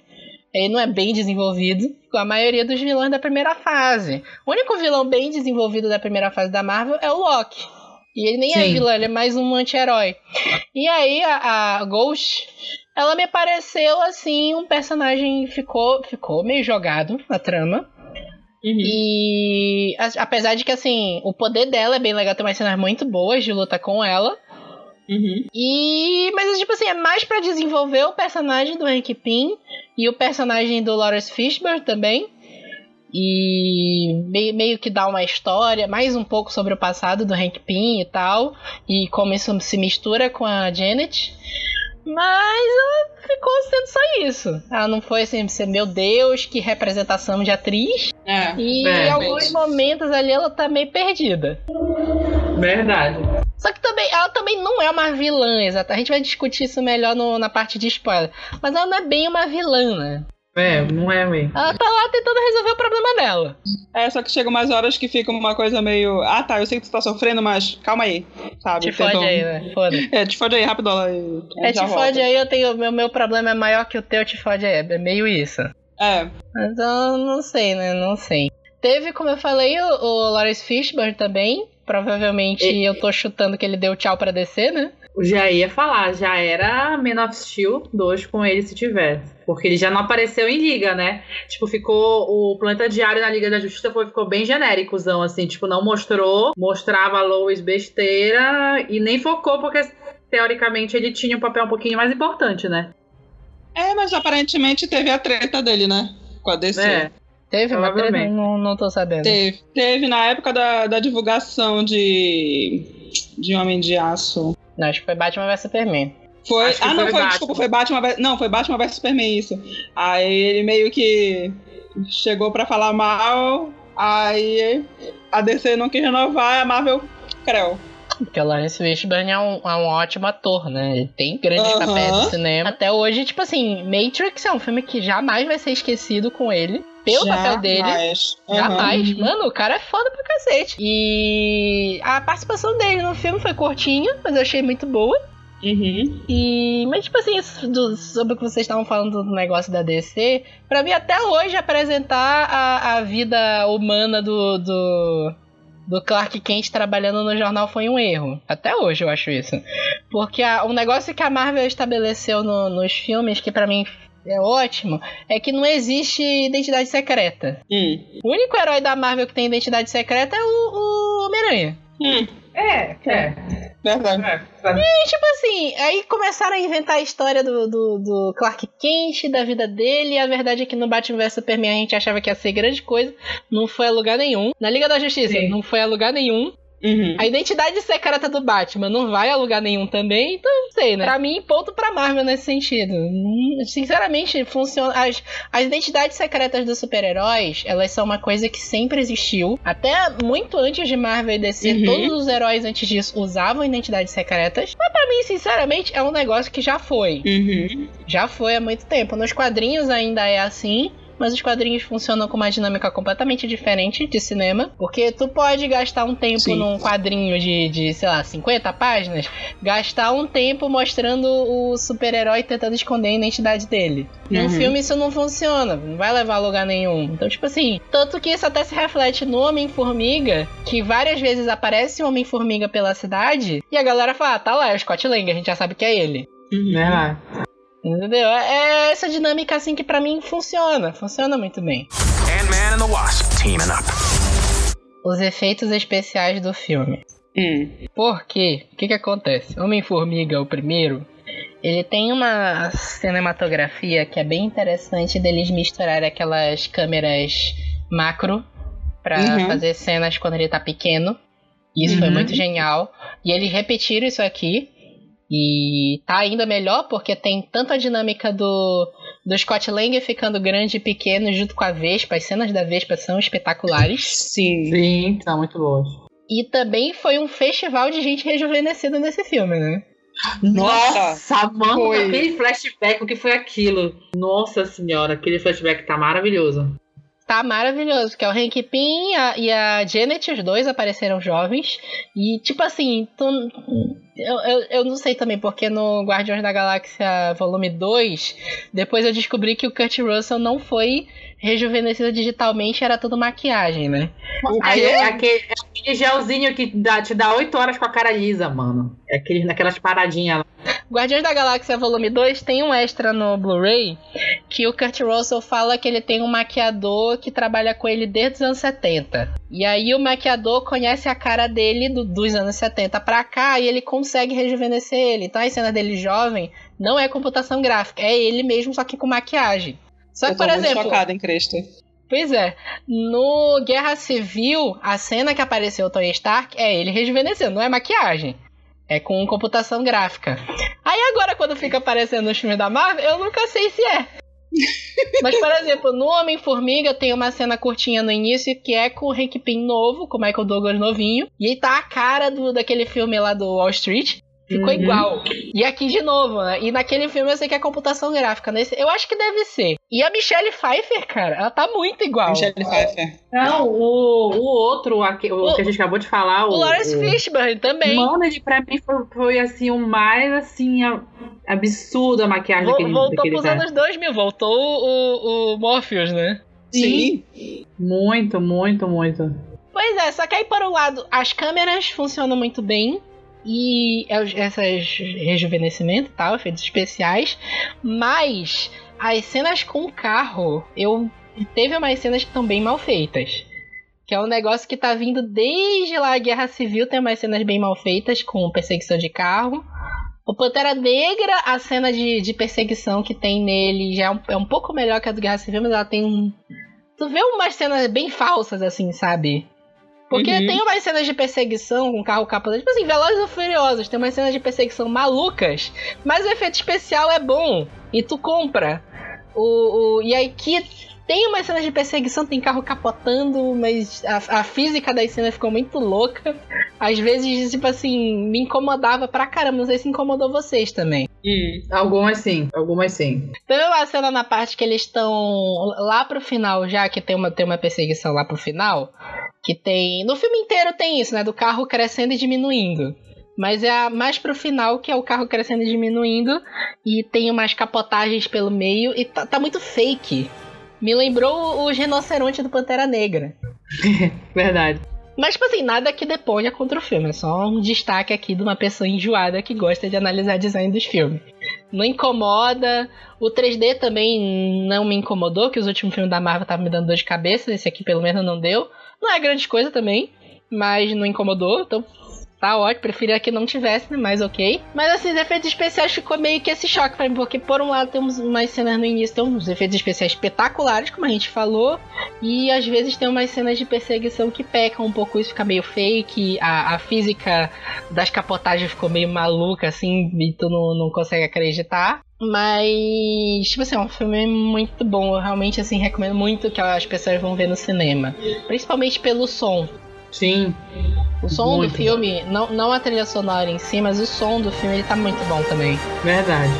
Ele não é bem desenvolvido, com a maioria dos vilões da primeira fase. O único vilão bem desenvolvido da primeira fase da Marvel é o Loki. E ele nem é Sim. é vilã, ele é mais um anti-herói. E aí a, a, Ghost, ela me pareceu assim, um personagem ficou, ficou meio jogado na trama. Uhum. E a, apesar de que assim, o poder dela é bem legal, tem umas cenas muito boas de luta com ela. Uhum. E. Mas, tipo assim, é mais para desenvolver o personagem do Hank Pym e o personagem do Lawrence Fishburne também e meio que dá uma história, mais um pouco sobre o passado do Hank Pym e tal, e como isso se mistura com a Janet. Mas ela ficou sendo só isso. Ela não foi assim, ser, meu Deus, que representação de atriz. É. E É, em alguns momentos ali ela tá meio perdida. Verdade. Só que também, ela também não é uma vilã, exata. A gente vai discutir isso melhor no- na parte de spoiler. Mas ela não é bem uma vilã, né? É, não é mesmo. Ela tá lá tentando resolver o problema dela. É, só que chega umas horas que fica uma coisa meio. Ah, tá, eu sei que tu tá sofrendo, mas calma aí. Sabe? Te fode Tentam- aí, né? Foda. É, te fode aí, rápido. E... É, já te fode volta. aí, eu tenho. Meu, meu problema é maior que o teu, te fode aí. É meio isso. É. Mas eu não sei, né? Não sei. Teve, como eu falei, o, o Lawrence Fishburne também. Provavelmente E- eu tô chutando que ele deu tchau pra descer, né? Já ia falar, já era Man of Steel 2 com ele se tivesse. Porque ele já não apareceu em liga, né? Tipo, ficou. O Planeta Diário na Liga da Justiça foi, ficou bem genéricozão, assim. Tipo, não mostrou, mostrava a Lois besteira e nem focou, porque teoricamente ele tinha um papel um pouquinho mais importante, né? É, mas aparentemente teve a treta dele, né? Com a DC. É. Teve? Provavelmente. Não, não tô sabendo. Teve. Teve na época da, da divulgação de. de Homem de Aço. Não, acho que foi Batman vs Superman. Foi. Ah, não, foi foi, Batman. desculpa, foi Batman vs. Não, foi Batman vs Superman, isso. Aí ele meio que chegou pra falar mal, aí a DC não quis renovar, a Marvel creu. Porque o Lawrence Fishburne é um, é um ótimo ator, né? Ele tem grandes Aham. papéis no cinema. Até hoje, tipo assim, Matrix é um filme que jamais vai ser esquecido com ele. Pelo papel dele. Aham. Jamais. Mano, o cara é foda pra cacete. E a participação dele no filme foi curtinha, mas eu achei muito boa. Uhum. E. Mas, tipo assim, do- sobre o que vocês estavam falando do negócio da DC, pra mim até hoje apresentar a, a vida humana do. do do Clark Kent trabalhando no jornal foi um erro. Até hoje eu acho isso. Porque a, um negócio que a Marvel estabeleceu no- nos filmes, que pra mim é ótimo, é que não existe identidade secreta. Hum. O único herói da Marvel que tem identidade secreta é o, o Homem-Aranha. Hum. É, é. Verdade. E tipo assim, aí começaram a inventar a história do, do, do Clark Kent, da vida dele, e a verdade é que no Batman vs Superman a gente achava que ia ser grande coisa, não foi a lugar nenhum. Na Liga da Justiça, Sim. não foi a lugar nenhum. Uhum. A identidade secreta do Batman não vai a lugar nenhum também, então não sei, né? Pra mim, ponto pra Marvel nesse sentido. Hum, Sinceramente, funciona. As, as identidades secretas dos super-heróis, elas são uma coisa que sempre existiu. Até muito antes de Marvel e DC, Uhum. todos os heróis antes disso usavam identidades secretas. Mas pra mim, sinceramente, é um negócio que já foi. Uhum. Já foi há muito tempo. Nos quadrinhos ainda é assim. Mas os quadrinhos funcionam com uma dinâmica completamente diferente de cinema. Porque tu pode gastar um tempo Sim. num quadrinho de, de, sei lá, 50 páginas, gastar um tempo mostrando o super-herói tentando esconder a identidade dele. Num Uhum. filme isso não funciona, não vai levar a lugar nenhum. Então, tipo assim, tanto que isso até se reflete no Homem-Formiga, que várias vezes aparece o Homem-Formiga pela cidade, e a galera fala, ah, tá lá, é o Scott Lang, a gente já sabe que é ele. Uhum. Verdade. Entendeu? É essa dinâmica assim que pra mim funciona, funciona muito bem. Ant-Man and the Wasp teaming up. Os efeitos especiais do filme. Hum. Por quê? O que que acontece? Homem-Formiga, o primeiro, ele tem uma cinematografia que é bem interessante deles misturar aquelas câmeras macro pra Uhum. fazer cenas quando ele tá pequeno. Isso foi Uhum. muito genial. E eles repetiram isso aqui. E tá ainda melhor porque tem tanto a dinâmica do, do Scott Lang ficando grande e pequeno junto com a Vespa. As cenas da Vespa são espetaculares. Sim. Sim, tá muito boas. E também foi um festival de gente rejuvenescida nesse filme, né? Nossa! mano, foi. aquele flashback, o que foi aquilo? Nossa senhora, aquele flashback tá maravilhoso. Tá maravilhoso, porque é o Hank Pym e a, e a Janet, os dois apareceram jovens. E, tipo assim, tu, eu, eu, eu não sei também, porque no Guardiões da Galáxia Volume 2, depois eu descobri que o Kurt Russell não foi rejuvenescido digitalmente, era tudo maquiagem, né? Aí, é aquele, é aquele gelzinho que dá- te dá 8 horas com a cara lisa, mano. É aquele, naquelas paradinhas lá. Guardiões da Galáxia Volume 2 tem um extra no Blu-ray que o Kurt Russell fala que ele tem um maquiador que trabalha com ele desde os anos 70. E aí o maquiador conhece a cara dele do- dos anos 70 pra cá e ele consegue rejuvenescer ele. Então as cenas dele jovem não é computação gráfica, é ele mesmo, só que com maquiagem. Só que, Eu tô por muito exemplo, chocada em Cresta. Pois é. No Guerra Civil, a cena que apareceu o Tony Stark é ele rejuvenescendo, não é maquiagem. É com computação gráfica. Aí agora, quando fica aparecendo nos filmes da Marvel, eu nunca sei se é. Mas, por exemplo, no Homem-Formiga tem uma cena curtinha no início que é com o Hank Pym novo, com o Michael Douglas novinho. E aí tá a cara do, daquele filme lá do Wall Street. Ficou Uhum. igual. E aqui de novo, né? E naquele filme eu sei que é computação gráfica. Nesse, eu acho que deve ser. E a Michelle Pfeiffer, cara, ela tá muito igual. Michelle Pfeiffer. Não, o, o outro, aque- o, O- que a gente acabou de falar, O o. Lawrence o... Fishburne também. Ele pra mim foi, foi, assim, o mais assim, a- absurdo a maquiagem Vol- daquele, voltou daquele pros cara. anos 2000, voltou o, o Morpheus, né? Sim. Muito, muito, muito. Pois é, só que aí, por um lado, as câmeras funcionam muito bem. E é essas rejuvenescimento e tal, efeitos especiais. Mas as cenas com o carro, eu. Teve umas cenas que estão bem mal feitas. Que é um negócio que tá vindo desde lá a Guerra Civil, tem umas cenas bem mal feitas, com perseguição de carro. O Pantera Negra, a cena de, de perseguição que tem nele já é um, é um pouco melhor que a do Guerra Civil, mas ela tem um. Tu vê umas cenas bem falsas, assim, sabe? Porque Uhum. tem umas cenas de perseguição com carro capotado. Tipo assim, Velozes ou Furiosos, tem umas cenas de perseguição malucas, mas o efeito especial é bom. E tu compra. O, o, e aí que tem umas cenas de perseguição, tem carro capotando, mas a, a física das cenas ficou muito louca. Às vezes, tipo assim, me incomodava pra caramba. Não sei se incomodou vocês também. Hum. Algumas sim, algumas sim. Teve uma cena na parte que eles estão lá pro final, já que tem uma, tem uma perseguição lá pro final. Que tem. No filme inteiro tem isso, né? Do carro crescendo e diminuindo. Mas é a, mais pro final que é o carro crescendo e diminuindo. E tem umas capotagens pelo meio. E tá, tá muito fake. Me lembrou os rinocerontes do Pantera Negra. Verdade. Mas, tipo assim, nada que deponha contra o filme. É só um destaque aqui de uma pessoa enjoada que gosta de analisar design dos filmes. Não incomoda. O 3D também não me incomodou, que os últimos filmes da Marvel estavam me dando dor de cabeça. Esse aqui, pelo menos, não deu. Não é grande coisa também, mas não incomodou. Então, tá ótimo. Preferia que não tivesse, né? Mas ok. Mas, assim, os efeitos especiais ficou meio que esse choque pra mim. Porque, por um lado, temos umas cenas no início, tem uns efeitos especiais espetaculares, como a gente falou. E às vezes tem umas cenas de perseguição que pecam um pouco, isso fica meio fake, a, a física das capotagens ficou meio maluca, assim, e tu não, não consegue acreditar. Mas, tipo assim, é um filme muito bom. Eu realmente, assim, recomendo muito que as pessoas vão ver no cinema. Principalmente pelo som. Sim. O som Muito. do filme, não, não a trilha sonora em si, mas o som do filme, ele tá muito bom também. Verdade.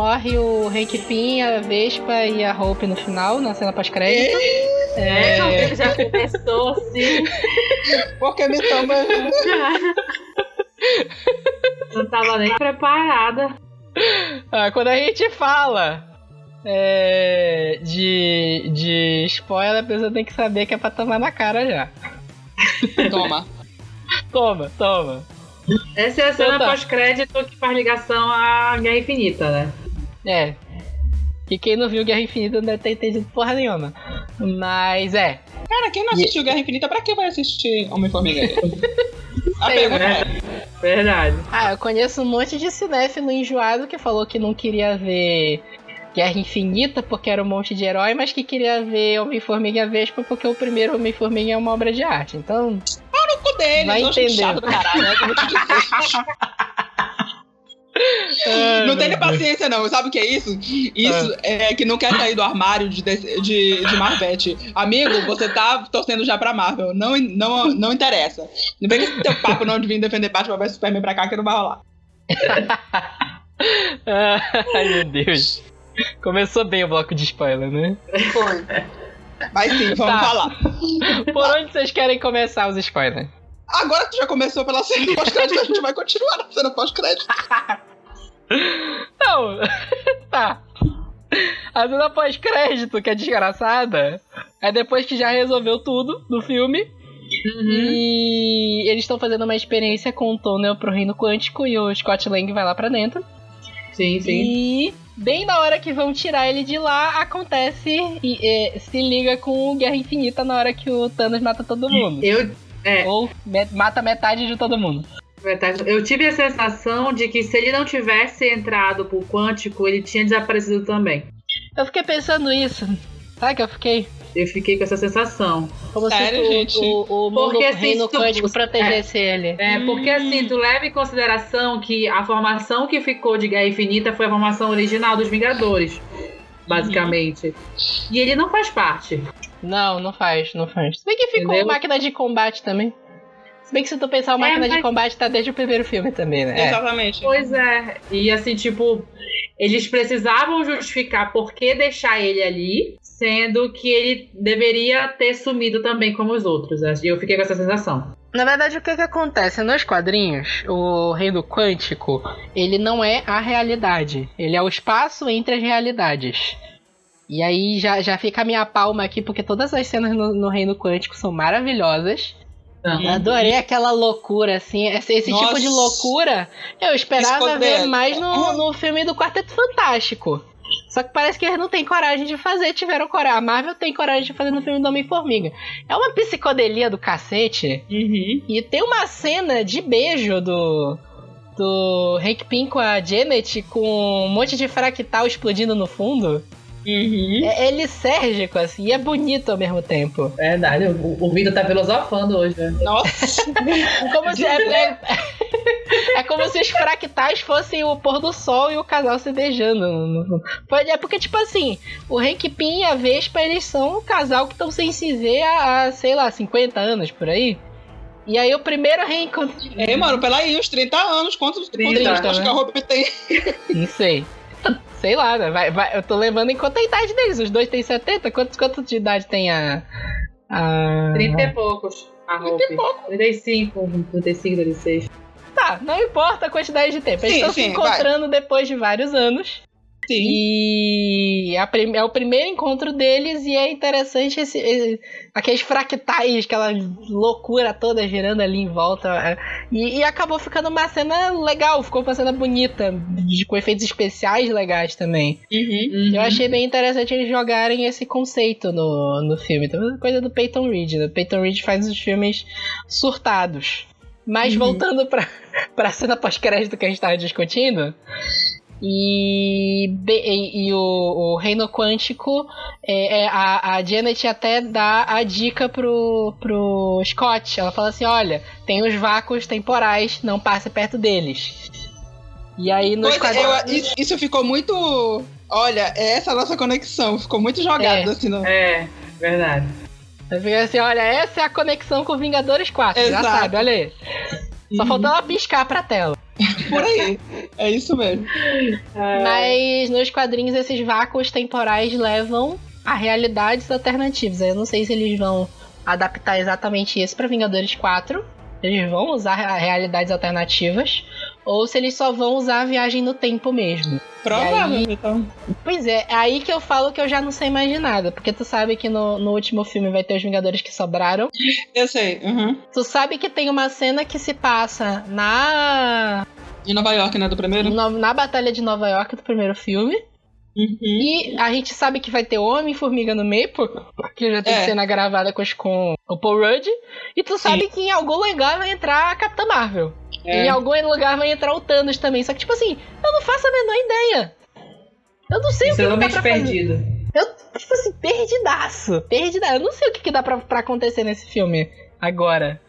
Morre o Hank Pym, a Vespa e a Hope no final, na cena pós-crédito. É, É, já começou assim. Porque me toma. Não tava nem preparada. ah, quando a gente fala é, de, de spoiler, a pessoa tem que saber que é pra tomar na cara já. Toma. Toma, toma. Essa é a cena Então tá. pós-crédito que faz ligação à Guerra Infinita, né? É. Que quem não viu Guerra Infinita não deve ter entendido porra nenhuma. Mas é. Cara, quem não assistiu Guerra Infinita, pra que vai assistir Homem-Formiga? A Sei, pergunta né? é: Verdade. Ah, eu conheço um monte de cinéfilo enjoado que falou que não queria ver Guerra Infinita porque era um monte de herói, mas que queria ver Homem-Formiga e Vespa porque o primeiro Homem-Formiga é uma obra de arte. Então, cu deles, Vai entender. chato do caralho. né? Ai, Não nem paciência, não. Sabe o que é isso? Isso é que não quer sair do armário de, de, de Marvete. Amigo, você tá torcendo já pra Marvel. Não, não, não interessa. Não vem com esse teu papo não de vir defender Batman vs Superman pra cá que não vai rolar. Ai, meu Deus. Começou bem o bloco de spoiler, né? Foi. Mas sim, vamos Tá. falar. Por onde vocês querem começar os spoilers? Agora que tu já começou pela cena pós-crédito, a gente vai continuar na cena pós-crédito. Não, tá. A cena pós-crédito, que é desgraçada, é depois que já resolveu tudo do filme. Uhum. E eles estão fazendo uma experiência com o túnel pro reino quântico e o Scott Lang vai lá pra dentro. Sim, sim. E bem na hora que vão tirar ele de lá, acontece e é, se liga com Guerra Infinita na hora que o Thanos mata todo mundo. Eu, é, Ou me- mata metade de todo mundo. Verdade, eu tive a sensação de que se ele não tivesse entrado pro quântico, ele tinha desaparecido também. Eu fiquei pensando isso. Sabe que eu fiquei? Eu fiquei com essa sensação. Como Sério, se o, gente? o, o mundo Porque, assim, reino tu- quântico protegesse ele. É, porque assim, tu leva em consideração que a formação que ficou de Guerra Infinita foi a formação original dos Vingadores, basicamente. E ele não faz parte. Não, não faz, não faz. Se bem que ficou Entendeu? máquina de combate também. Se bem que se tu pensar, o É, máquina de mas- combate tá desde o primeiro filme também, né? É. Exatamente. Pois é. E assim, tipo, eles precisavam justificar por que deixar ele ali, sendo que ele deveria ter sumido também como os outros. E eu fiquei com essa sensação. Na verdade, o que que acontece? Nos quadrinhos, o reino quântico, ele não é a realidade. Ele é o espaço entre as realidades. E aí já, já fica a minha palma aqui, porque todas as cenas no, no reino quântico são maravilhosas. Eu adorei aquela loucura, assim. Esse, esse tipo de loucura eu esperava ver mais no, no filme do Quarteto Fantástico. Só que parece que eles não têm coragem de fazer, tiveram coragem. A Marvel tem coragem de fazer no filme do Homem-Formiga. É uma psicodelia do cacete. Uhum. E tem uma cena de beijo do. Do Hank Pym com a Janet com um monte de fractal explodindo no fundo. Uhum. É, é lisérgico, assim, e é bonito ao mesmo tempo. Verdade, o, o Vitor tá filosofando hoje, né? Nossa. Como se, é, é- é como se os fractais fossem o pôr do sol e o casal se beijando. É porque, tipo assim, o Hank Pym e a Vespa, eles são um casal que estão sem se ver há, há, sei lá, 50 anos por aí. E aí o primeiro reencontro. Ei, mano, peraí, uns 30 anos. Quantos, 30, quantos anos né? que a Hope tem? Não sei. Sei lá, né? Vai, vai- eu tô lembrando em quanto é a idade deles. Os dois têm 70? Quantos, quanto de idade tem a. a... 30 e poucos. A 30 e roupa. 35, 35, 36. Tá, não importa a quantidade de tempo. Eles Sim, estão se sim, encontrando depois de vários anos. Sim. E prim- é o primeiro encontro deles e é interessante esse, esse- aqueles fractais, aquela loucura toda girando ali em volta. é. E, e acabou ficando uma cena legal, ficou uma cena bonita, de- com efeitos especiais legais também. Uhum. Eu achei bem interessante eles jogarem esse conceito no, no filme. Então, coisa do Peyton Reed. Né? Peyton Reed faz os filmes surtados. Mas Uhum. voltando pra, pra cena pós-crédito que a gente tava discutindo. E, e, e o, o Reino Quântico, é, é, a, a Janet até dá a dica pro, pro Scott. Ela fala assim: olha, tem os vácuos temporais, não passe perto deles. E aí nos Pois, quadrinhos. eu- isso, ficou muito. Olha, é essa a nossa conexão. Ficou muito jogado É. assim. No... É, verdade. Fica assim, olha, essa é a conexão com Vingadores 4, já Exato. sabe, olha aí. Só Uhum. faltou ela piscar pra tela. Por aí. É isso mesmo. Mas nos quadrinhos esses vácuos temporais levam a realidades alternativas. Eu não sei se eles vão adaptar exatamente isso pra Vingadores 4. Eles vão usar realidades alternativas. Ou se eles só vão usar a viagem no tempo mesmo. Provável, então. Pois é, é aí que eu falo que eu já não sei mais de nada. Porque tu sabe que no, no último filme vai ter os Vingadores que sobraram. Eu sei. Uhum. Tu sabe que tem uma cena que se passa na Em Nova York, né? Do primeiro? na, na Batalha de Nova York do primeiro filme. Uhum. E a gente sabe que vai ter Homem-Formiga no meio, por- porque já tem É. cena gravada com, com o Paul Rudd. E tu sabe que em algum lugar vai entrar a Capitã Marvel. E É. em algum lugar vai entrar o Thanos também. Só que, tipo assim, eu não faço a menor ideia. Eu não sei o que, que dá pra fazer. perdido. Eu, tipo assim, perdidaço. Perdidaço. Eu não sei o que, que dá pra, pra acontecer nesse filme agora.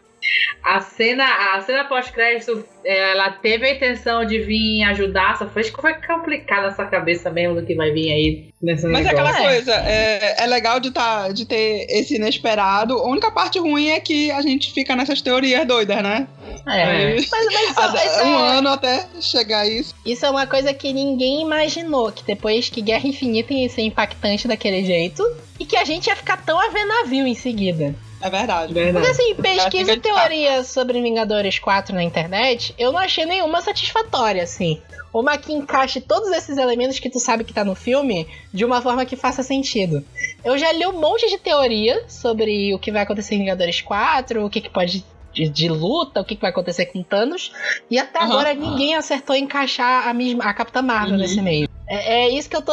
A cena, a cena pós-crédito, é, ela teve a intenção de vir ajudar, só foi, acho que foi complicado nessa cabeça mesmo do que vai vir aí nessa Mas é negócio. aquela É. coisa, é, é legal de, tá, de ter esse inesperado. A única parte ruim é que a gente fica nessas teorias doidas, né? É. Mas, mas isso um é- ano até chegar a isso. Isso é uma coisa que ninguém imaginou, que depois que Guerra Infinita ia ser impactante daquele jeito, e que a gente ia ficar tão a ver navio em seguida. É verdade. Porque Verdade. assim, pesquisa e teoria sobre Vingadores 4 na internet, eu não achei nenhuma satisfatória, assim. Uma que encaixe todos esses elementos que tu sabe que tá no filme de uma forma que faça sentido. Eu já li um monte de teoria sobre o que vai acontecer em Vingadores 4, o que, que pode de, de luta, o que, que vai acontecer com Thanos. E até Aham. agora ninguém acertou encaixar a, mesma, a Capitã Marvel Uhum. nesse meio. É, é isso que eu tô.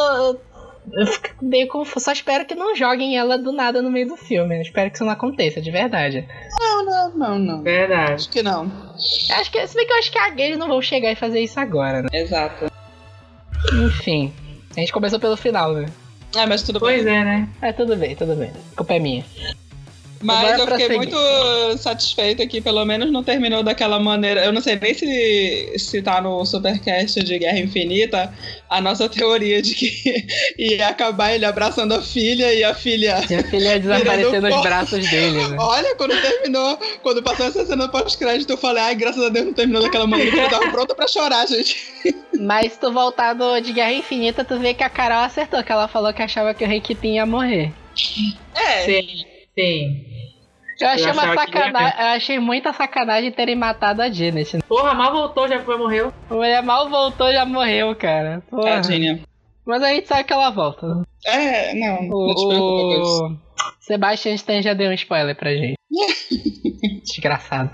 Eu fico meio confuso. Só espero que não joguem ela do nada no meio do filme. Eu espero que isso não aconteça, de verdade. Não, não, não, não. Verdade. Acho que não. Acho que, se bem que eu acho que a eles não vão chegar e fazer isso agora, né? Exato. Enfim. A gente começou pelo final, né? Ah, mas tudo bem. Pois é, né? É, tudo bem, tudo bem. A culpa é minha. Mas eu fiquei seguir. muito satisfeita que pelo menos não terminou daquela maneira. Eu não sei nem se, se tá no Supercast de Guerra Infinita a nossa teoria de que ia acabar ele abraçando a filha e a filha. Minha filha desapareceu Virando nos pó. braços dele, né? Olha, quando terminou, quando passou essa cena pós-crédito, eu falei, ai, graças a Deus não terminou daquela maneira, eu tava pronta pra chorar, gente. Mas se tu voltar do, de Guerra Infinita, tu vê que a Carol acertou, que ela falou que achava que o Rei Kipin ia morrer. É, Sim, sim. Eu achei uma sacanagem. Eu achei muita sacanagem terem matado a Janet. né? Porra, mal voltou, já foi, morreu. A mulher mal voltou já morreu, cara. Porra. tadinha. Mas a gente sabe que ela volta. É, não, O, não te preocupa com isso. o Sebastian Stan já deu um spoiler pra gente. Desgraçado.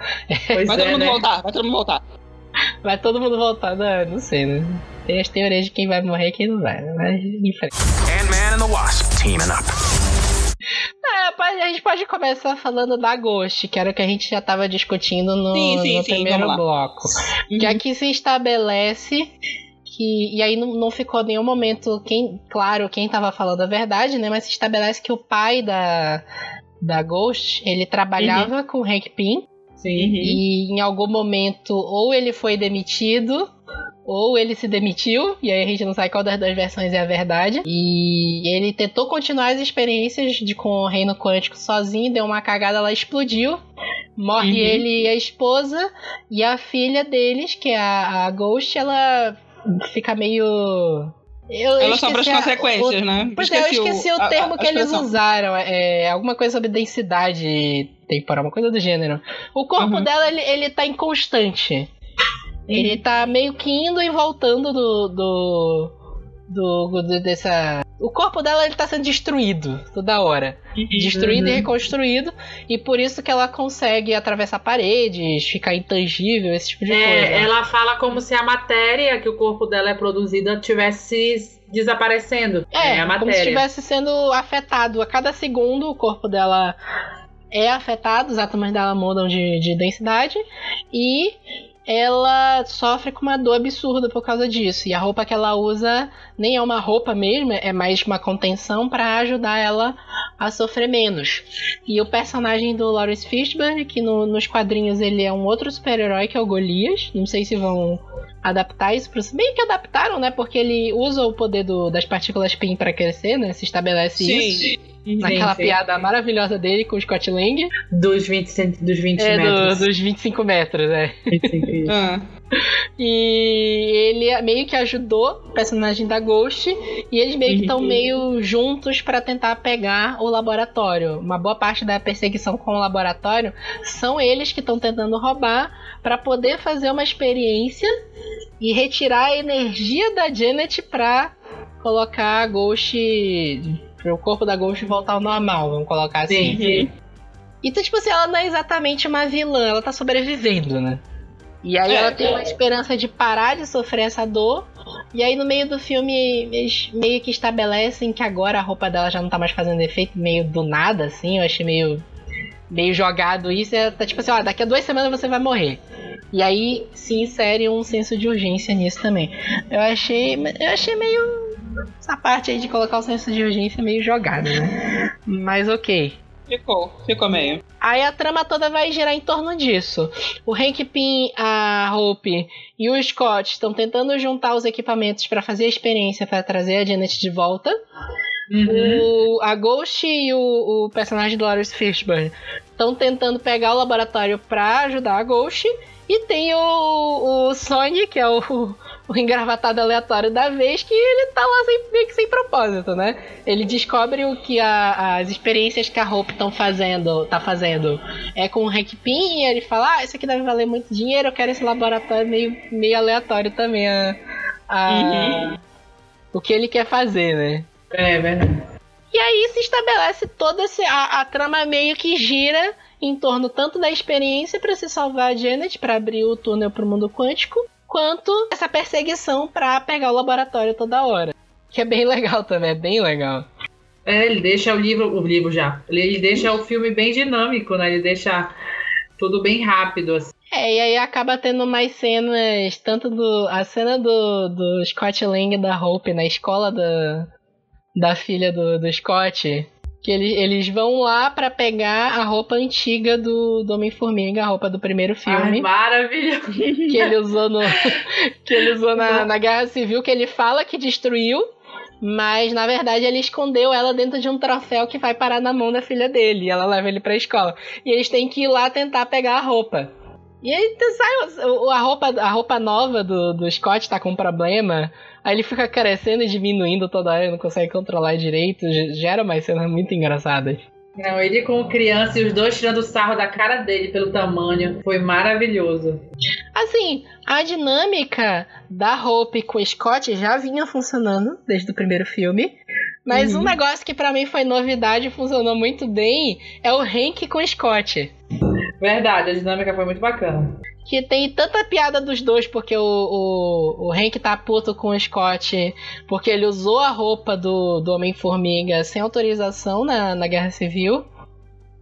Pois Vai é, todo mundo né? voltar, vai todo mundo voltar. Vai todo mundo voltar, não, não sei, né? Tem as teorias de quem vai morrer e quem não vai, né? Mas, enfim. Ant-Man and the Wasp teaming up. É, a gente pode começar falando da Ghost, que era o que a gente já tava discutindo no, Sim, sim, no sim, primeiro bloco. Que aqui se estabelece que. E aí não, não ficou nenhum momento quem, claro quem tava falando a verdade, né? Mas se estabelece que o pai da, da Ghost, ele trabalhava com o Hank Pym. Sim. E em algum momento, ou ele foi demitido, ou ele se demitiu, e aí a gente não sabe qual das duas versões é a verdade. E ele tentou continuar as experiências de, com o Reino Quântico sozinho, deu uma cagada, ela explodiu. Morre Uhum. ele e a esposa, e a filha deles, que é a, a Ghost, ela fica meio. Eu, Ela sofre as esqueci a- consequências, né? Pois é, eu esqueci o a- termo a- que a eles expressão. usaram. É alguma coisa sobre densidade temporal, uma coisa do gênero. O corpo Uhum. dela, ele, ele tá inconstante. Ele tá meio que indo e voltando do. do. do, do- dessa. O corpo dela ele tá sendo destruído toda hora. Destruído e Uhum. reconstruído. E por isso que ela consegue atravessar paredes, ficar intangível, esse tipo de coisa. É, ela fala como se a matéria que o corpo dela é produzida tivesse desaparecendo. É, a como se matéria. estivesse sendo afetado. A cada segundo o corpo dela é afetado, os átomos dela mudam de, de densidade e ela sofre com uma dor absurda por causa disso. E a roupa que ela usa nem é uma roupa mesmo, é mais uma contenção para ajudar ela a sofrer menos. E o personagem do Lawrence Fishburne, que no- nos quadrinhos ele é um outro super-herói que é o Golias. Não sei se vão adaptar isso pro. Bem que adaptaram, né? Porque ele usa o poder do- das partículas PIN para crescer, né? Se estabelece isso. Sim. Naquela sim. piada maravilhosa dele com o Scott Lang. Dos 20, cent- dos 20 É, do- metros. dos 25 metros, né? 25. Ah, E ele meio que ajudou o personagem da Ghost. E eles meio que estão Uhum. meio juntos para tentar pegar o laboratório. Uma boa parte da perseguição com o laboratório são eles que estão tentando roubar para poder fazer uma experiência e retirar a energia da Janet pra colocar a Ghost. Para o corpo da Ghost voltar ao normal, vamos colocar assim. Sim. Então, tipo assim, ela não é exatamente uma vilã, ela tá sobrevivendo, né? E aí É. ela tem uma esperança de parar de sofrer essa dor. E aí no meio do filme eles meio que estabelecem que agora a roupa dela já não tá mais fazendo efeito, meio do nada, assim. Eu achei meio, meio jogado isso. É, tá tipo assim, ó, daqui a duas semanas você vai morrer. E aí se insere um senso de urgência nisso também. Eu achei. Eu achei meio. Essa parte aí de colocar o senso de urgência meio jogada, né? Mas ok. ficou, ficou meio. Aí a trama toda vai girar em torno disso. O Hank Pym, a Hope e o Scott estão tentando juntar os equipamentos para fazer a experiência para trazer a Janet de volta. Uhum. O, a Ghost e o, o personagem do Lawrence Fishburne estão tentando pegar o laboratório para ajudar a Ghost. E tem o, o Sony, que é o, o engravatado aleatório da vez, que ele tá lá sem, meio que sem propósito, né? Ele descobre o que a- as experiências que a Hope estão fazendo, tá fazendo é com o Hank Pym, e ele fala, ah, isso aqui deve valer muito dinheiro, eu quero esse laboratório meio, meio aleatório também. A, a- O que ele quer fazer, né? É verdade. E aí se estabelece toda esse, a, a trama meio que gira em torno tanto da experiência para se salvar a Janet, para abrir o túnel para o mundo quântico, quanto essa perseguição para pegar o laboratório toda hora. Que é bem legal também, é bem legal. É, ele deixa o livro, o livro já. Ele deixa o filme bem dinâmico, né? Ele deixa tudo bem rápido, assim. É, e aí acaba tendo mais cenas, tanto do. A cena do, do Scott Lang da Hope na escola da, da filha do, do Scott. Que eles, eles vão lá para pegar a roupa antiga do, do Homem-Formiga, a roupa do primeiro filme. Ai, maravilha! Que ele usou, no, que ele usou na, na Guerra Civil, que ele fala que destruiu, mas na verdade ele escondeu ela dentro de um troféu que vai parar na mão da filha dele. E ela leva ele pra escola. E eles têm que ir lá tentar pegar a roupa. E aí sai a roupa, a roupa nova do, do Scott tá com um problema. Aí ele fica crescendo e diminuindo toda hora, não consegue controlar direito. Gera umas cenas muito engraçadas. Não, ele como criança e os dois tirando sarro da cara dele pelo tamanho. Foi maravilhoso. Assim, a dinâmica da Hope com o Scott já vinha funcionando desde o primeiro filme. Mas uhum. um negócio que para mim foi novidade e funcionou muito bem é o Hank com o Scott. Verdade, a dinâmica foi muito bacana. Que tem tanta piada dos dois, porque o, o, o Hank tá puto com o Scott, porque ele usou a roupa do, do Homem-Formiga sem autorização na, na Guerra Civil.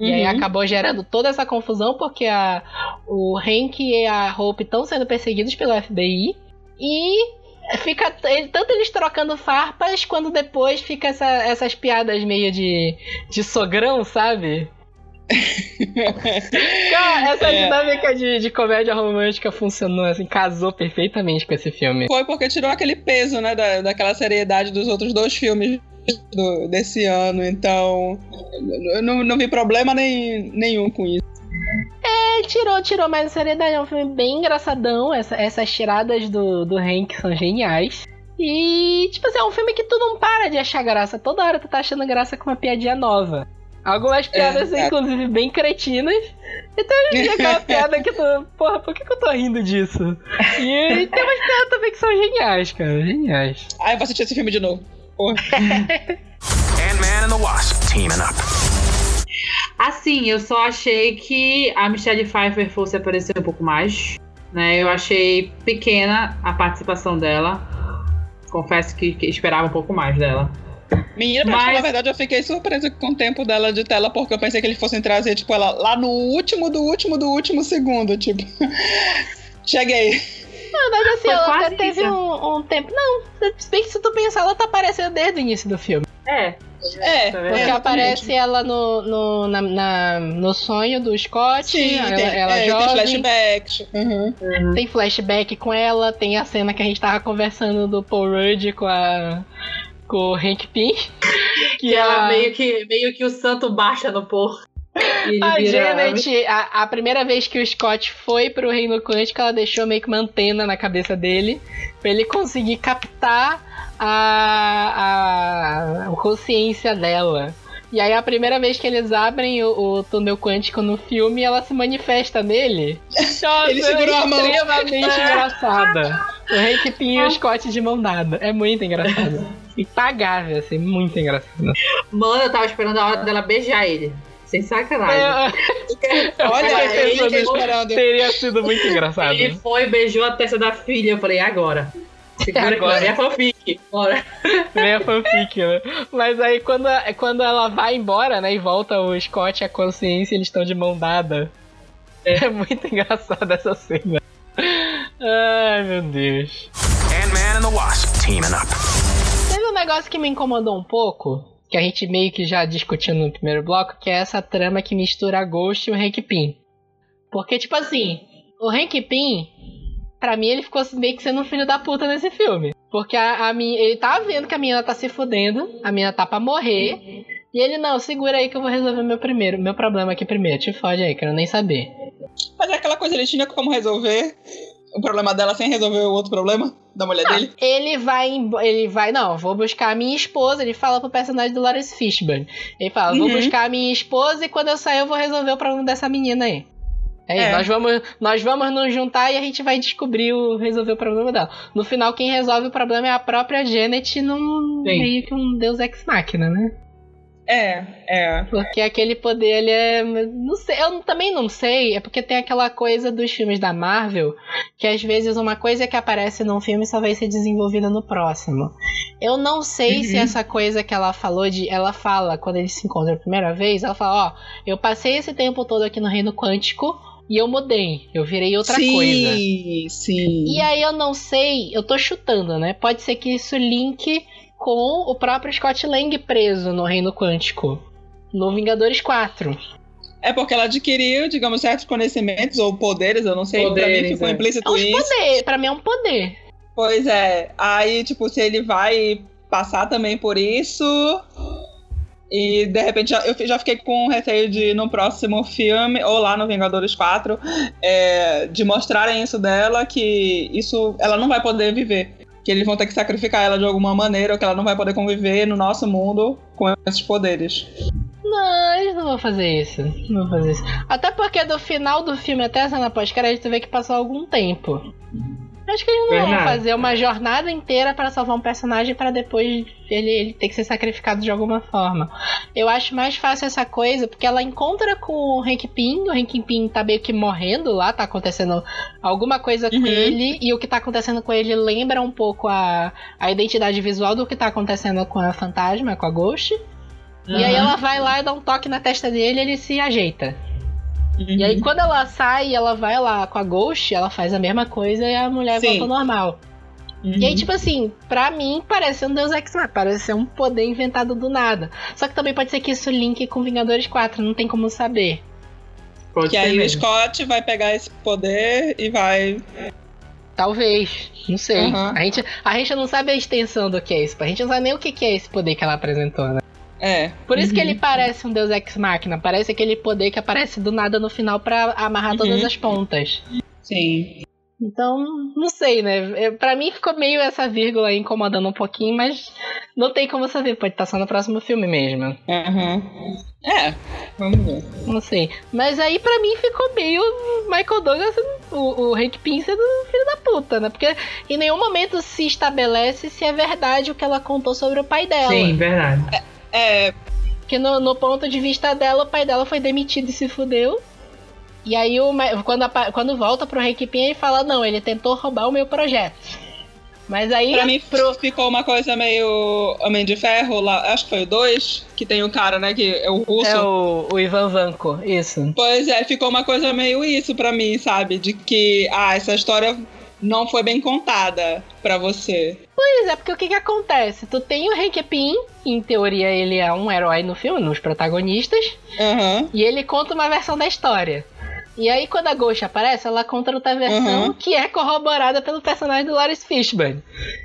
Uhum. E aí uhum. acabou gerando toda essa confusão, porque a, o Hank e a Hope estão sendo perseguidos pelo FBI. E fica tanto eles trocando farpas, quando depois fica essa, essas piadas meio de, de sogrão, sabe? Cara, essa é. dinâmica de, de comédia romântica funcionou, assim, casou perfeitamente com esse filme. Foi porque tirou aquele peso, né, da, daquela seriedade dos outros dois filmes do, desse ano, então eu não, não vi problema nem, nenhum com isso. É, tirou, tirou, mas a seriedade é um filme bem engraçadão. Essa, essas tiradas do, do Hank são geniais. E, tipo assim, é um filme que tu não para de achar graça. Toda hora tu tá achando graça com uma piadinha nova. Algumas piadas, é, inclusive, bem cretinas. E tem aquela piada que tu. Porra, por que, que eu tô rindo disso? E tem umas piadas também que são geniais, cara. Geniais. Ah, eu vou assistir esse filme de novo. Porra. Ant-Man and the Wasp teaming up. Assim, eu só achei que a Michelle Pfeiffer fosse aparecer um pouco mais. Né? Eu achei pequena a participação dela. Confesso que, que esperava um pouco mais dela. Menina, pra Mas... falar a verdade, eu fiquei surpresa com o tempo dela de tela, porque eu pensei que eles fossem trazer, tipo, ela lá no último do último do último segundo, tipo. Cheguei. Não, mas assim, ela até teve um, um, tempo. Não, se bem que se tu pensar, ela tá aparecendo desde o início do filme. É. É, porque é, aparece ela no, no, na, na, no sonho do Scott. Sim, ela, tem, ela é, jovem. tem flashback. Uhum. Uhum. Tem flashback com ela, tem a cena que a gente tava conversando do Paul Rudd com a, com o Hank Pym. Que, que ela a... meio que meio que o santo baixa no porco. A. Janet, a, a, primeira vez que o Scott foi pro Reino Quântico, ela deixou meio que uma antena na cabeça dele pra ele conseguir captar a, a, a consciência dela. E aí a primeira vez que eles abrem o, o túnel quântico no filme, ela se manifesta nele. Nossa, Ele segurou é a mão. extremamente engraçada. O Hank Pym e o Scott de mão dada. É muito engraçado. Impagável, assim, muito engraçado. Mano, eu tava esperando a hora dela beijar ele. Sem sacanagem. É, Olha, ele esperando. Teria sido muito engraçado. Ele foi, beijou a testa da filha. Eu falei, agora. Segura agora. É fanfic. Bora. Nem a fanfic, né? Mas aí quando, quando ela vai embora, né? E volta o Scott e a consciência, eles estão de mão dada. É. é muito engraçado essa cena. Ai, meu Deus. Ant-Man and the Wasp teaming up. Teve um negócio que me incomodou um pouco, que a gente meio que já discutiu no primeiro bloco, que é essa trama que mistura Ghost e o Hank Pym. Porque, tipo assim, o Hank Pym, pra mim, ele ficou meio que sendo um filho da puta nesse filme. Porque a, a minha, ele tá vendo que a menina tá se fudendo, a menina tá pra morrer. E ele, não, segura aí que eu vou resolver meu primeiro, meu problema aqui primeiro. Te fode aí, quero nem saber. Mas é aquela coisa, ele tinha como resolver o problema dela sem resolver o outro problema da mulher não, dele? Ele vai, ele vai, não, vou buscar a minha esposa. Ele fala pro personagem do Lawrence Fishburne. Ele fala, vou uhum. buscar a minha esposa e quando eu sair eu vou resolver o problema dessa menina aí. É, é. Nós, vamos, nós vamos nos juntar e a gente vai descobrir o resolver o problema dela. No final, quem resolve o problema é a própria Janet num Sim. meio que um deus ex machina, né? É, é. Porque aquele poder, ele é. Não sei, eu também não sei. É porque tem aquela coisa dos filmes da Marvel, que às vezes uma coisa que aparece num filme só vai ser desenvolvida no próximo. Eu não sei Uhum. se essa coisa que ela falou de. Ela fala, quando eles se encontram a primeira vez, ela fala: Ó, eu passei esse tempo todo aqui no Reino Quântico e eu mudei. Eu virei outra sim, coisa. sim. E aí eu não sei, eu tô chutando, né? Pode ser que isso linke com o próprio Scott Lang preso no Reino Quântico. No Vingadores 4. É porque ela adquiriu, digamos, certos conhecimentos ou poderes, eu não sei. pra mim Poderes, ficou é. É implícito um isso. poder, pra mim é um poder. Pois é. Aí, tipo, se ele vai passar também por isso. E de repente já- eu já fiquei com receio de no próximo filme, ou lá no Vingadores 4, é, de mostrarem isso dela, que isso ela não vai poder viver. Que eles vão ter que sacrificar ela de alguma maneira, ou que ela não vai poder conviver no nosso mundo com esses poderes. Não, eles não vão fazer isso. Não vão fazer isso. Até porque do final do filme até a cena pós-crédito vê que passou algum tempo. Acho que eles não vão Verdade. fazer uma jornada inteira pra salvar um personagem pra depois ele, ele ter que ser sacrificado de alguma forma. Eu acho mais fácil essa coisa, porque ela encontra com o Hank Pym, o Hank Pym tá meio que morrendo lá, tá acontecendo alguma coisa com Uhum. ele, e o que tá acontecendo com ele lembra um pouco a, a identidade visual do que tá acontecendo com a Fantasma, com a Ghost. E aí ela vai lá e dá um toque na testa dele e ele se ajeita. E Uhum. aí quando ela sai e ela vai lá com a Ghost, ela faz a mesma coisa e a mulher Sim. volta ao normal. Uhum. E aí, tipo assim, pra mim parece um Deus Ex Machina, parece ser um poder inventado do nada. Só que também pode ser que isso linke com Vingadores 4, não tem como saber. Pode Que ser aí o mesmo. Scott vai pegar esse poder e vai. Talvez, não sei. Uhum. A, gente, a gente não sabe a extensão do que é isso. A gente não sabe nem o que que é esse poder que ela apresentou, né? É. Por isso que Uhum. ele parece um Deus Ex Machina. Parece aquele poder que aparece do nada no final pra amarrar todas Uhum. as pontas. Sim. Então, não sei, né? Eu- Pra mim ficou meio essa vírgula aí incomodando um pouquinho, mas não tem como saber. Pode estar só no próximo filme mesmo. Aham. É. Vamos ver. Não sei. Mas aí pra mim ficou meio Michael Douglas, o, o Hank Pym sendo filho da puta, né? Porque em nenhum momento se estabelece se é verdade o que ela contou sobre o pai dela. Sim, verdade. É, Porque no, no ponto de vista dela, o pai dela foi demitido e se fudeu. E aí, o, quando, apa- quando volta pro Pym, ele fala: Não, ele tentou roubar o meu projeto. Mas aí. Pra mim pro- ficou uma coisa meio Homem de Ferro lá, acho que foi o 2, que tem o cara, né, que é o russo. É o, o Ivan Vanko, isso. Pois é, ficou uma coisa meio isso pra mim, sabe? De que, ah, essa história não foi bem contada pra você. Pois é, porque o que que acontece? Tu tem o Hank Pym, em teoria ele é um herói no filme, nos protagonistas, Aham. e ele conta uma versão da história. E aí, quando a Ghost aparece, ela conta outra versão Uhum. que é corroborada pelo personagem do Lawrence Fishburne.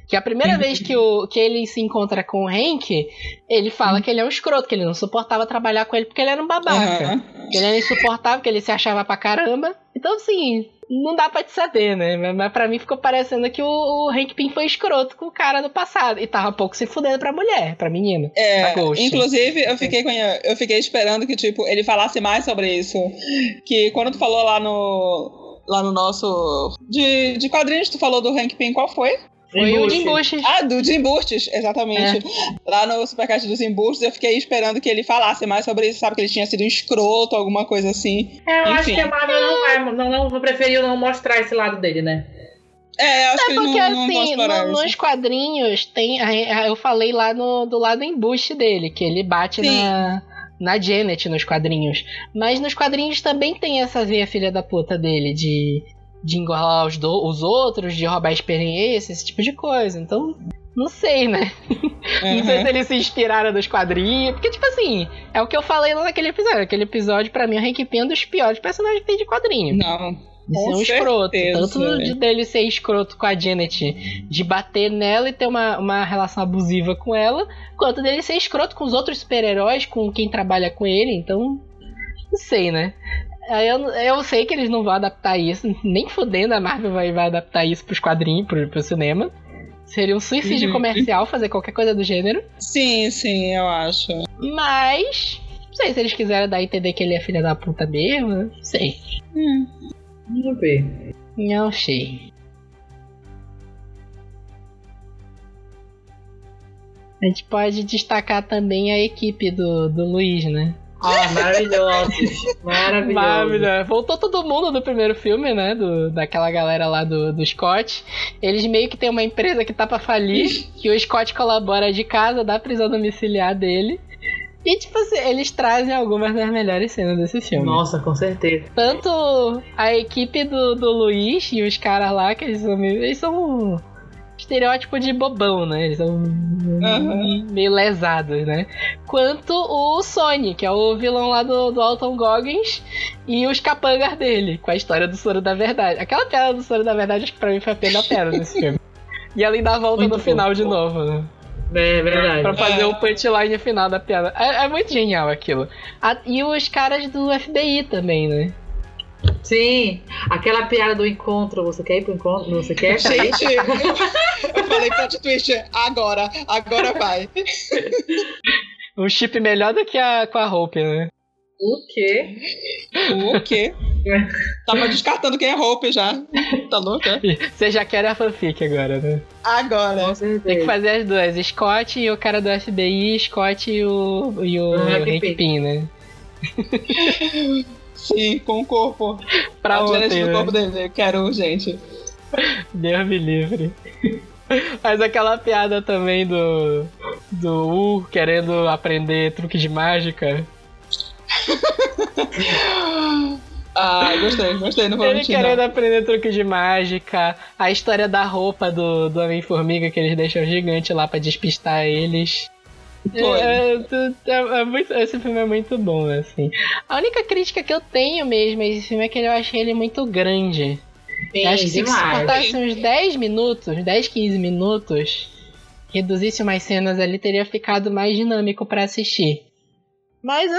Que a primeira Uhum. vez que, o, que ele se encontra com o Hank, ele fala Uhum. que ele é um escroto, que ele não suportava trabalhar com ele porque ele era um babaca. Que ele era insuportável, que ele se achava pra caramba. Então, assim, não dá pra te saber, né? Mas- pra mim ficou parecendo que o, o Hank Pym foi escroto com o cara do passado. E tava pouco se fudendo pra mulher, pra menina. É, A Ghost. inclusive, eu fiquei, com- eu fiquei esperando que, tipo, ele falasse mais sobre isso. Que quando tu falou lá no. Lá no nosso. De, de quadrinhos, tu falou do Hank Pym, qual foi? Foi o Embuste. Jim Bush. Ah, do Jim Burtis, exatamente. Lá no Supercast dos Embustes, eu fiquei esperando que ele falasse mais sobre isso, sabe? Que ele tinha sido um escroto, alguma coisa assim. É, eu acho Enfim. que a Marvel não vai, não, não preferiu não mostrar esse lado dele, né? É, eu acho que É ele porque não, não assim, explorar no- isso. nos quadrinhos tem. Eu falei lá no, do lado embuste dele, que ele bate Sim. na, na Janet nos quadrinhos. Mas nos quadrinhos também tem essa veia filha da puta dele, de, de engolar os, do- os outros, de roubar experiência, esse tipo de coisa. Então. Não sei, né? Não sei Uhum. se eles se inspiraram dos quadrinhos. Porque, tipo assim, é o que eu falei lá naquele episódio. Aquele episódio, pra mim, o Hank Pym é um dos piores personagens que tem de quadrinho. Não. De ser um escroto. certeza. Tanto de dele ser escroto com a Janet, de bater nela e ter uma, uma relação abusiva com ela, quanto dele ser escroto com os outros super-heróis, com quem trabalha com ele. Então, não sei, né? Eu, eu sei que eles não vão adaptar isso, nem fudendo a Marvel vai, vai adaptar isso pros quadrinhos, pro, pro cinema. Seria um suicídio Uhum. comercial fazer qualquer coisa do gênero. Sim, sim, eu acho. Mas. Não sei se eles quiserem dar a entender que ele é filha da puta mesmo. Não sei. Vamos ver. Não sei. A gente pode destacar também a equipe do, do Luiz, né? Ah, maravilhosos. Maravilhoso. Maravilhoso. Voltou todo mundo do primeiro filme, né? Do, daquela galera lá do, do Scott. Eles meio que tem uma empresa que tá pra falir, que o Scott colabora de casa da prisão domiciliar dele. E, tipo assim, eles trazem algumas das melhores cenas desse filme. Nossa, com certeza. Tanto a equipe do, do Luiz e os caras lá, que eles são, eles são estereótipo de bobão, né? Eles são Aham. meio lesados, né? Quanto o Sony, que é o vilão lá do, do Alton Goggins, e os capangas dele, com a história do Soro da Verdade. Aquela piada do Soro da Verdade, acho que pra mim foi a pena pena nesse filme. E ela ainda volta Muito no final bom. de novo, né? É verdade. Pra fazer É. o punchline final da piada. É, é muito genial aquilo. A- e os caras do FBI também, né? Sim, aquela piada do encontro. Você quer ir pro encontro? Você quer? Gente, eu falei plot twist agora, agora vai. Um chip melhor do que a com a Hope, né? O quê? O quê? Tava descartando quem é Hope já. Tá louca? Você já quer a fanfic agora, né? Agora. Tem que fazer as duas. Scott e o cara do FBI, Scott e o, e o O Hank Hank. Pym, né? Sim, com o corpo. Pra ontem, do né? corpo dele. Quero urgente. Deus me livre. Mas aquela piada também do. Do U querendo aprender truque de mágica. Ah, gostei, gostei, não vou Ele mentir. querendo Não. aprender truque de mágica. A história da roupa do, do Homem-Formiga que eles deixam gigante lá pra despistar eles. Foi. É, é- é muito- esse filme é muito bom, assim. A única crítica que eu tenho mesmo a esse filme é que eu achei ele muito grande. Eu acho que se demais. cortasse uns 10 minutos, 10, 15 minutos, reduzisse umas cenas ali, teria ficado mais dinâmico pra assistir. Mas,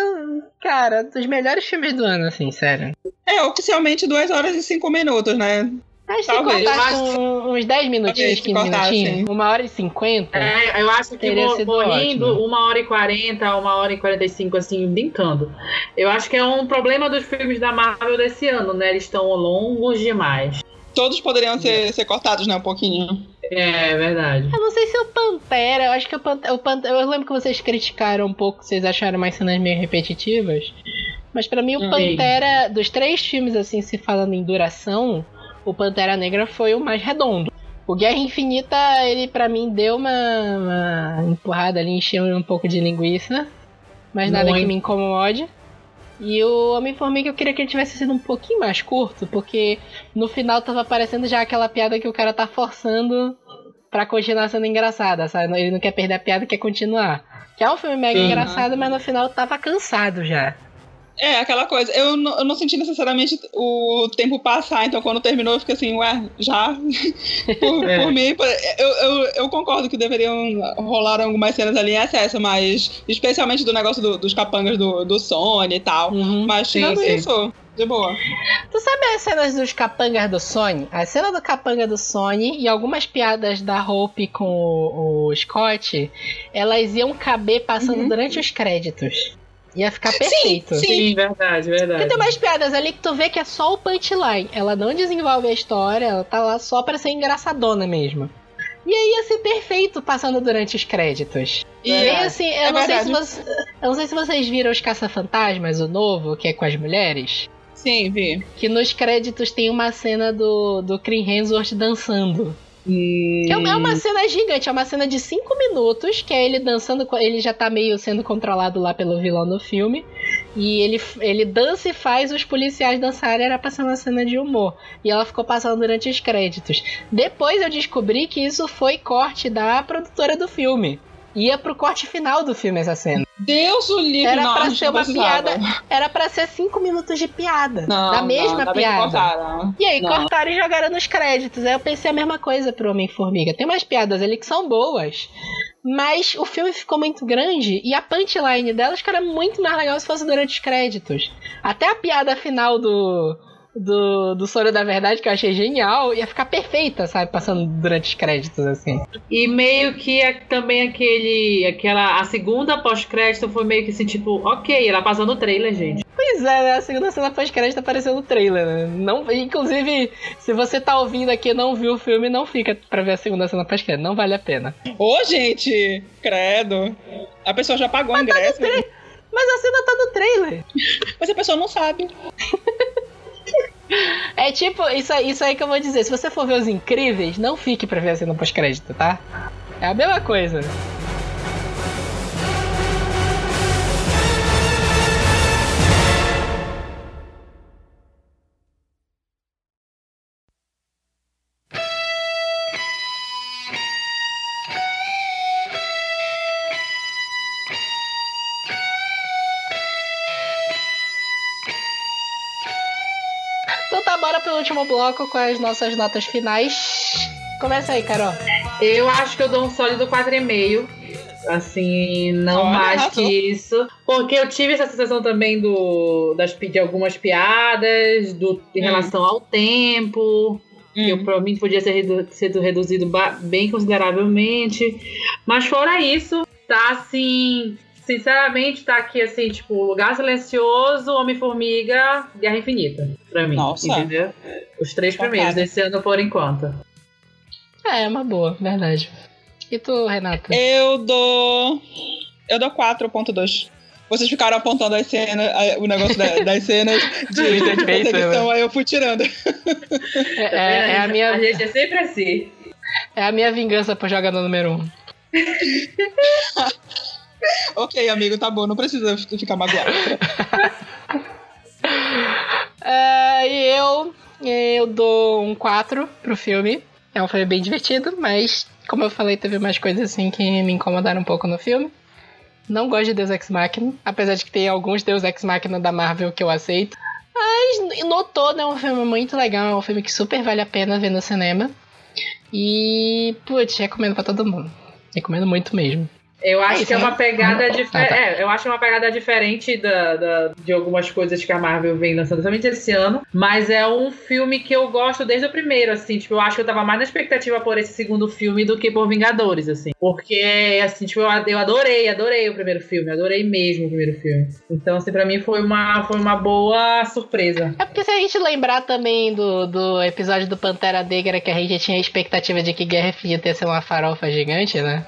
cara, dos melhores filmes do ano, assim, sério. É, oficialmente 2 horas e 5 minutos, né? Mas se Talvez. cortasse Eu acho um- uns 10 minutinhos, Talvez, se 15 cortasse, minutinhos, sim. uma hora e 50, É, eu acho que Teria vou, sido vou indo uma hora e quarenta, uma hora e quarenta e cinco, assim, brincando. Eu acho que é um problema dos filmes da Marvel desse ano, né? Eles estão longos demais. Todos poderiam ser, ser cortados, né? Um pouquinho. É verdade. Eu não sei se o Pantera, eu acho que o Pantera, o Pantera, eu lembro que vocês criticaram um pouco, vocês acharam mais cenas meio repetitivas. Mas pra mim o. Pantera, dos três filmes assim, se falando em duração, o Pantera Negra foi o mais redondo. O Guerra Infinita, ele pra mim deu uma, uma empurrada ali, encheu um pouco de linguiça, mas nada que me incomode. E o Homem-Formiga eu queria que ele tivesse sido um pouquinho mais curto, porque no final tava aparecendo já aquela piada que o cara tá forçando pra continuar sendo engraçada, sabe? Ele não quer perder a piada, quer continuar. Que é um filme mega Sim. engraçado, mas no final tava cansado já. É, aquela coisa. Eu não, eu não senti necessariamente o tempo passar, então quando terminou eu fiquei assim, ué, já? por, É. por mim, eu, eu, eu concordo que deveriam rolar algumas cenas ali em excesso, mas especialmente do negócio do- dos capangas do, do Sony e tal. Uhum. Mas tirando sim. isso, de boa. Tu sabe as cenas dos capangas do Sony? A cena do capanga do Sony e algumas piadas da Hope com o, o Scott, elas iam caber passando Uhum. durante os créditos. Ia ficar perfeito. sim. Sim, verdade, Porque verdade. tem umas piadas ali que tu vê que é só o punchline. Ela não desenvolve a história, ela tá lá só pra ser engraçadona mesmo. E aí ia ser perfeito passando durante os créditos. E aí, Verdade. assim, eu, É não sei se verdade. você, eu não sei se vocês viram os Caça-Fantasmas, o novo, que é com as mulheres. sim, vi. Que nos créditos tem uma cena do, do Chris Hemsworth dançando. Que é uma- é uma cena gigante, é uma cena de 5 minutos, que é ele dançando, ele já tá meio sendo controlado lá pelo vilão no filme. E ele, ele dança e faz os policiais dançarem, era pra ser uma cena de humor. E ela ficou passando durante os créditos. Depois eu descobri que isso foi corte da produtora do filme. Ia pro corte final do filme essa cena. Deus o livre, Era não, pra ser uma piada. Era pra ser 5 minutos de piada. Não, da mesma não, piada. cortaram. E aí, Não. cortaram e jogaram nos créditos. Aí eu pensei a mesma coisa pro Homem-Formiga. Tem umas piadas ali que são boas. Mas o filme ficou muito grande e a punchline delas, cara, é muito mais legal se fosse durante os créditos. Até a piada final do, do, do Sonho da Verdade, que eu achei genial, ia ficar perfeita, sabe? Passando durante os créditos, assim. E meio que é também aquele. aquela. A segunda pós-crédito foi meio que assim, tipo, ok, ela passou no trailer, gente. Pois é, né? A segunda cena pós-crédito apareceu no trailer, né? Não, inclusive, se você tá ouvindo aqui e não viu o filme, não fica pra ver a segunda cena pós-crédito. Não vale a pena. Ô, gente! Credo. A pessoa já pagou o Mas tá no ingresso. tra- Mas a cena tá no trailer. Mas a pessoa não sabe. É tipo, isso, isso aí que eu vou dizer. Se você for ver os incríveis, não fique pra ver a cena pós-crédito, tá? É a mesma coisa. Bloco com as nossas notas finais. Começa aí, Carol. Eu acho que eu dou um sólido 4,5. Assim, não Olha, mais que isso. Porque eu tive essa sensação também do, das, de algumas piadas, do, em Hum. relação ao tempo. Que Hum. provavelmente podia ser redu- sido reduzido bem consideravelmente. Mas fora isso, tá assim. Sinceramente, tá aqui assim, tipo, Lugar Silencioso, Homem-Formiga, Guerra Infinita. Pra mim. Nossa. Entendeu? Os três primeiros desse ano por enquanto. É, é uma boa, verdade. E tu, Renata? Eu dou. Eu dou 4.2. Vocês ficaram apontando as cenas, a- o negócio da- das cenas de, de perseguição, aí eu fui tirando. É, é- é a minha, A gente é sempre assim. é a minha vingança por jogador número um. ok, amigo, tá bom, não precisa ficar magoado. É, e eu, eu dou um 4 pro filme. É um filme bem divertido, mas como eu falei, teve umas coisas assim que me incomodaram um pouco no filme. Não gosto de Deus Ex Machina, apesar de que tem alguns Deus Ex Machina da Marvel que eu aceito. Mas no todo é um filme muito legal, é um filme que super vale a pena ver no cinema. E, putz, recomendo pra todo mundo. Recomendo muito mesmo. Eu acho isso, que é uma pegada Ah, diferente. tá. É, eu acho uma pegada diferente da, da- de algumas coisas que a Marvel vem lançando, somente esse ano. Mas é um filme que eu gosto desde o primeiro, assim. Tipo, eu acho que eu tava mais na expectativa por esse segundo filme do que por Vingadores, assim. Porque, assim, tipo, eu, eu adorei, adorei o primeiro filme. Adorei mesmo o primeiro filme. Então, assim, pra mim foi uma, foi uma boa surpresa. É porque se a gente lembrar também do, do episódio do Pantera Negra, que a gente tinha a expectativa de que Guerra Infinita ia ser uma farofa gigante, né?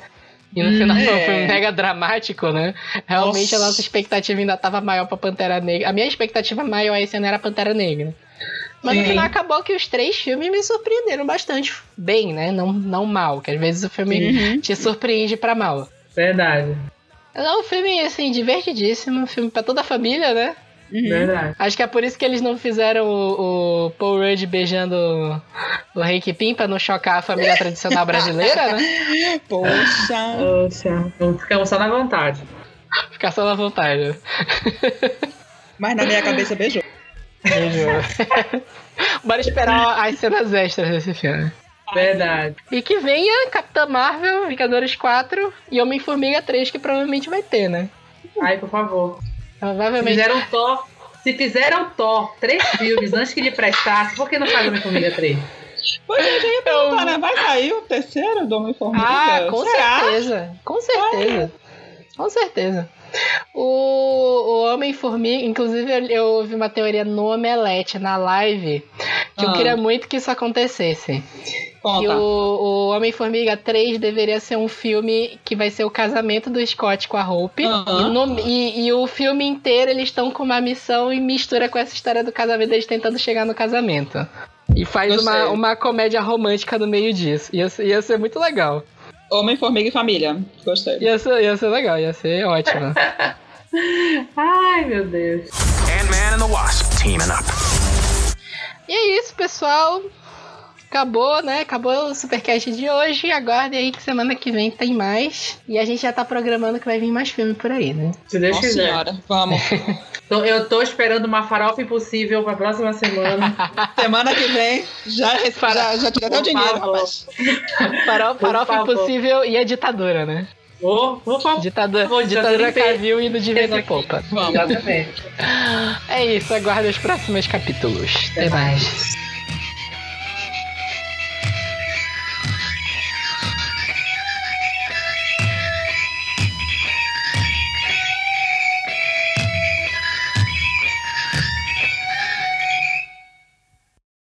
E no Hum, final foi um é. filme mega dramático, né? Realmente Nossa. a nossa expectativa ainda tava maior pra Pantera Negra. A minha expectativa maior esse ano era Pantera Negra. Mas no Sim. final acabou que os três filmes me surpreenderam bastante bem, né? Não, não mal, que às vezes o filme Uhum. te surpreende pra mal. Verdade. É um filme, assim, divertidíssimo, um filme pra toda a família, né? Uhum. Verdade. Acho que é por isso que eles não fizeram o, o Paul Rudd beijando o, Hank Pym pra não chocar a família tradicional brasileira, né? Poxa. Poxa, então ficamos só na vontade. Ficar só na vontade. Mas na minha cabeça beijou. Beijo. Bora esperar as cenas extras desse filme. Verdade. E que venha Capitã Marvel, Vingadores 4 e Homem-Formiga 3, que provavelmente vai ter, né? Ai, por favor. Se Provavelmente. fizeram Thor. Se fizeram Thor três filmes antes que lhe prestasse, por que não faz Homem-Formiga 3? Pois é, eu já ia perguntar, né? Vai sair o terceiro do Homem-Formiga? Ah, com Será? certeza. Com certeza. Com certeza. O, o Homem-Formiga, inclusive eu, eu ouvi uma teoria no Omelete, na live, que eu Ah. queria muito que isso acontecesse. Que Conta. o, o Homem-Formiga 3 deveria ser um filme que vai ser o casamento do Scott com a Hope. Aham. E, no- e- e o filme inteiro eles estão com uma missão e mistura com essa história do casamento, deles tentando chegar no casamento. E faz uma, uma comédia romântica no meio disso. Ia, ia ser muito legal. Homem-Formiga e Família. Gostei. Ia ser, ia ser legal, ia ser ótimo. Ai, meu Deus. Ant-Man and the Wasp teaming up. e é isso, pessoal. Acabou, né? Acabou o Supercast de hoje. Aguardem aí que semana que vem tem mais. E a gente já tá programando que vai vir mais filme por aí, né? Se Deus Nossa quiser. senhora, vamos. Tô- eu tô esperando uma farofa impossível pra próxima semana. Semana que vem, já, já, já tirei até o dinheiro, rapaz. Farol, farofa impossível e a ditadura, né? Ditadura, Vou ditadura que- Cavil indo de vento e Exato. popa. Vamos. Exatamente. É isso, aguarda os próximos capítulos. Até Até mais. mais.